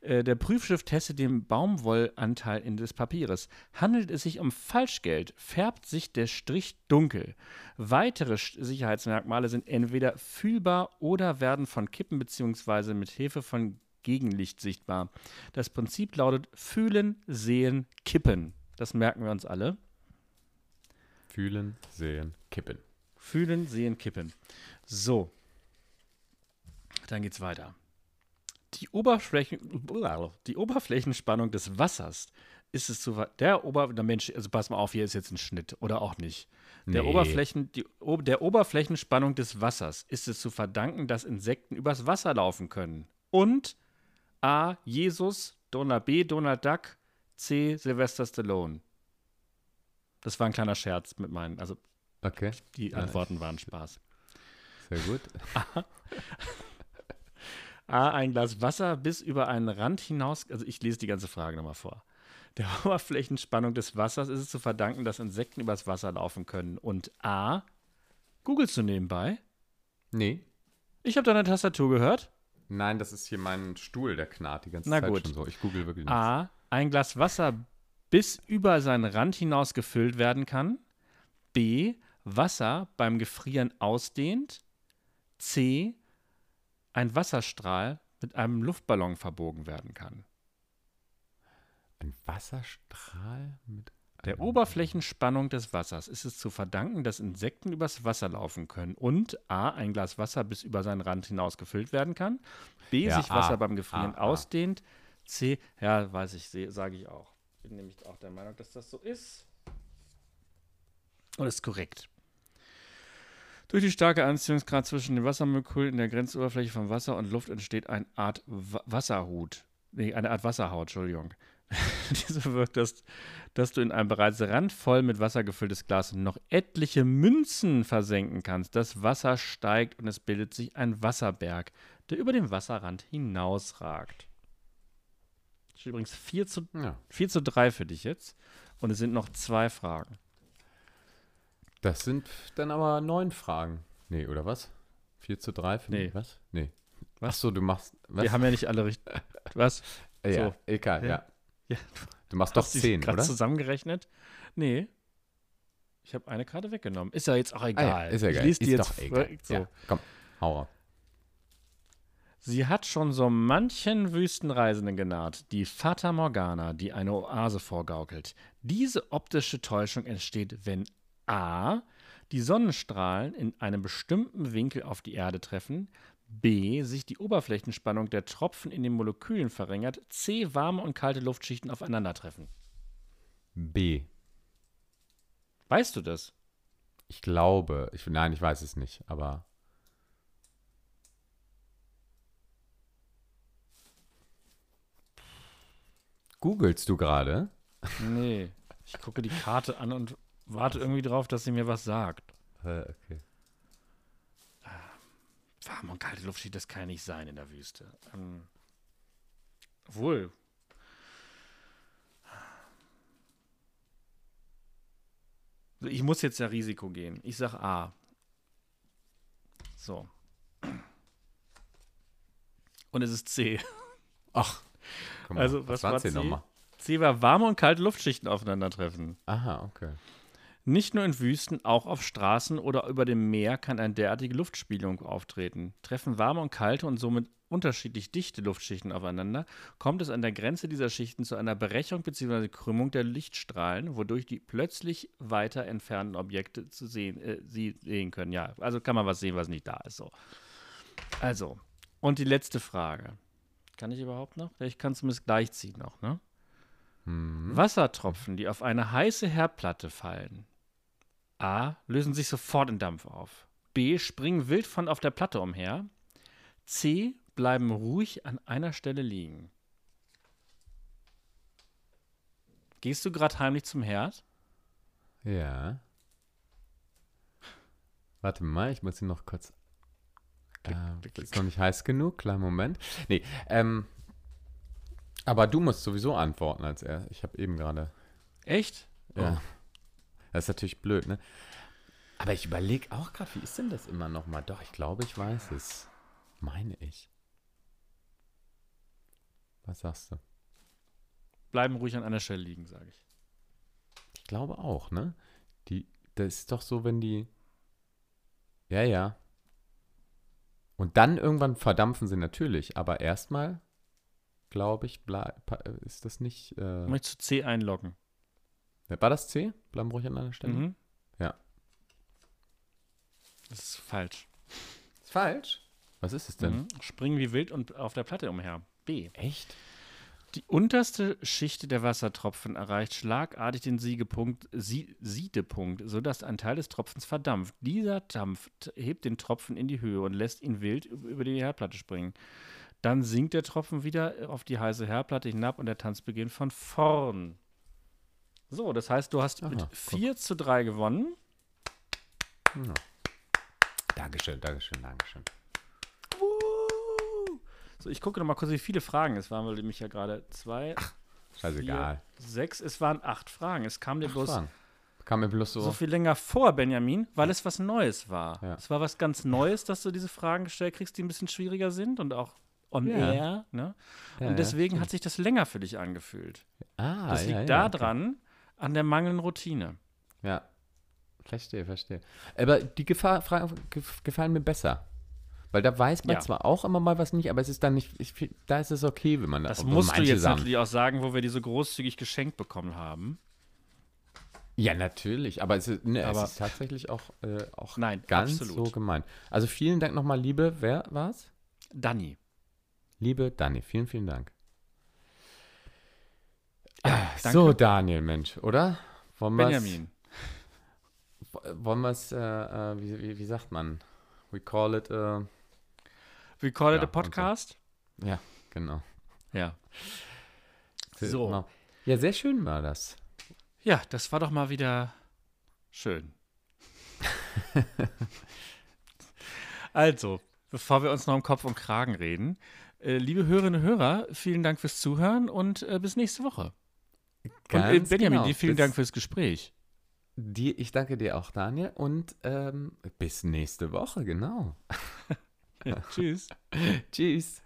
Äh, Der Prüfstift testet den Baumwollanteil in des Papieres. Handelt es sich um Falschgeld, färbt sich der Strich dunkel. Weitere Sicherheitsmerkmale sind entweder fühlbar oder werden von Kippen bzw. mit Hilfe von Gegenlicht sichtbar. Das Prinzip lautet fühlen, sehen, kippen. Das merken wir uns alle. Fühlen, sehen, kippen. Fühlen, sehen, kippen. So. Dann geht's weiter. Die, Oberflächen, die Oberflächenspannung des Wassers ist es zu der Ober der Mensch also pass mal auf hier ist jetzt ein Schnitt oder auch nicht der Nee. Oberflächen die, der Oberflächenspannung des Wassers ist es zu verdanken dass Insekten übers Wasser laufen können und A Jesus Donald B Donald Duck C Sylvester Stallone das war ein kleiner Scherz mit meinen also Okay, die Antworten waren Spaß sehr gut. A. Ein Glas Wasser bis über einen Rand hinaus. Also, ich lese die ganze Frage nochmal vor. Der Oberflächenspannung des Wassers ist es zu verdanken, dass Insekten übers Wasser laufen können. Und A. Googlest du nebenbei? Nee. Ich habe deine Tastatur gehört. Nein, das ist hier mein Stuhl, der knarrt die ganze Na Zeit gut. schon so. Ich google wirklich nichts. A. Ein Glas Wasser bis über seinen Rand hinaus gefüllt werden kann. B. Wasser beim Gefrieren ausdehnt. C. Ein Wasserstrahl mit einem Luftballon verbogen werden kann. Ein Wasserstrahl mit. Der Oberflächenspannung des Wassers ist es zu verdanken, dass Insekten übers Wasser laufen können und a. ein Glas Wasser bis über seinen Rand hinaus gefüllt werden kann, b. Ja, sich A. Wasser beim Gefrieren A, A. ausdehnt, c. ja, weiß ich, sage ich auch. Bin nämlich auch der Meinung, dass das so ist. Und ist korrekt. Durch die starke Anziehungsgrad zwischen den Wassermolekülen in der Grenzoberfläche von Wasser und Luft entsteht eine Art Wa- Wasserhut. Nee, eine Art Wasserhaut, Entschuldigung. Diese wirkt, dass, dass du in ein bereits randvoll mit Wasser gefülltes Glas noch etliche Münzen versenken kannst. Das Wasser steigt und es bildet sich ein Wasserberg, der über den Wasserrand hinausragt. Das ist übrigens 4 zu, Ja. 4 zu 3 für dich jetzt. Und es sind noch zwei Fragen. Das sind dann aber neun Fragen. Nee, oder was? 4 zu 3 für Nee. mich? Was? Nee. Was? Ach so, du machst. Was? Wir haben ja nicht alle richtig. Was? Ja, so. egal, Ja. ja. Du machst doch Hast die 10, grad oder? zusammengerechnet? Nee. Ich habe eine Karte weggenommen. Ist ja jetzt auch Ah, egal. ja, ist ja ich egal. ist jetzt doch egal. so. Ja, komm, hau raus. Sie hat schon so manchen Wüstenreisenden genarrt, die Fata Morgana, die eine Oase vorgaukelt. Diese optische Täuschung entsteht, wenn a. die Sonnenstrahlen in einem bestimmten Winkel auf die Erde treffen, b. sich die Oberflächenspannung der Tropfen in den Molekülen verringert, c. warme und kalte Luftschichten aufeinandertreffen. B. Weißt du das? Ich glaube, ich, nein, ich weiß es nicht, aber. Googlest du gerade? Nee. Ich gucke die Karte an und warte irgendwie drauf, dass sie mir was sagt. Äh, okay. Warme und kalte Luftschicht, das kann ja nicht sein in der Wüste. Ähm, wohl. Ich muss jetzt ja Risiko gehen. Ich sag A. So. Und es ist C. Ach. Mal, Also, was war war's denn C? nochmal? C war warme und kalte Luftschichten aufeinandertreffen. Aha, okay. Nicht nur in Wüsten, auch auf Straßen oder über dem Meer kann eine derartige Luftspiegelung auftreten. Treffen warme und kalte und somit unterschiedlich dichte Luftschichten aufeinander, kommt es an der Grenze dieser Schichten zu einer Berechung bzw. Krümmung der Lichtstrahlen, wodurch die plötzlich weiter entfernten Objekte zu sehen, äh, sie sehen können. Ja, also kann man was sehen, was nicht da ist. So. Also, und die letzte Frage. Kann ich überhaupt noch? Ich kann zumindest gleichziehen noch, ne? Wassertropfen, die auf eine heiße Herdplatte fallen. A. Lösen sich sofort in Dampf auf. B. Springen wild von auf der Platte umher. C. Bleiben ruhig an einer Stelle liegen. Gehst du gerade heimlich zum Herd? Ja. Warte mal, ich muss ihn noch kurz. Äh, ist noch nicht heiß genug? Kleinen Moment. Nee, ähm. Aber du musst sowieso antworten als er. Ich habe eben gerade. Echt? Ja. Das ist natürlich blöd, ne? Aber ich überlege auch gerade, wie ist denn das immer noch mal? Doch, ich glaube, ich weiß es. Meine ich. Was sagst du? Bleiben ruhig an einer Stelle liegen, sage ich. Ich glaube auch, ne? Die, das ist doch so, wenn die. Ja, ja. Und dann irgendwann verdampfen sie natürlich, aber erstmal, glaube ich, bleib, ist das nicht. Äh, Möchtest du C einloggen? War das C? Bleiben ruhig an einer Stelle? Mhm. Ja. Das ist falsch. Ist falsch. Was ist es denn? Mhm. Springen wie wild und auf der Platte umher. B. Echt? Die unterste Schicht der Wassertropfen erreicht schlagartig den Siegepunkt, Sie Siedepunkt, sodass ein Teil des Tropfens verdampft. Dieser Dampf hebt den Tropfen in die Höhe und lässt ihn wild üb- über die Herdplatte springen. Dann sinkt der Tropfen wieder auf die heiße Herdplatte hinab und der Tanz beginnt von vorn. So, das heißt, du hast mit Aha, 4 zu 3 gewonnen. Dankeschön, Dankeschön, Dankeschön. So, ich gucke noch mal kurz, wie viele Fragen es waren, weil nämlich ja gerade zwei, Scheißegal. Vier, sechs, es waren acht Fragen. Es kam dir bloß Fragen. Kam mir bloß so. so viel länger vor, Benjamin, weil es was Neues war. Ja. Es war was ganz Neues, dass du diese Fragen gestellt kriegst, die ein bisschen schwieriger sind und auch on Ja. air. Ne? Ja, ja, und deswegen stimmt. hat sich das länger für dich angefühlt. ah, Das ja, liegt ja, daran, an der mangelnden Routine. Ja. Verstehe, verstehe. Aber die Gefahr, Fragen gefallen mir besser. Weil da weiß man Ja. zwar auch immer mal was nicht, aber es ist dann nicht, ich, da ist es okay, wenn man Das aber musst du jetzt natürlich auch sagen, wo wir die so großzügig geschenkt bekommen haben. Ja, natürlich, aber es ist, ne, Aber- es ist tatsächlich auch, äh, auch Nein, ganz absolut. so gemeint. Also vielen Dank nochmal, liebe, wer war's? Danny. Liebe Dani, vielen, vielen Dank. Ja, So, Daniel, Mensch, oder? Wollen Benjamin. Wollen wir es, äh, äh, wie, wie, wie sagt man? We call it, äh, We call it Ja, a Podcast. ja, genau. Ja. So. Ja, sehr schön war das. Ja, das war doch mal wieder schön. also, bevor wir uns noch im Kopf und Kragen reden, äh, liebe Hörerinnen und Hörer, vielen Dank fürs Zuhören und äh, bis nächste Woche. Und äh, Ganz Benjamin, genau. dir vielen Bis- Dank fürs Gespräch. Dir, ich danke dir auch, Daniel. Und ähm, bis nächste Woche, genau. Tschüss. Tschüss.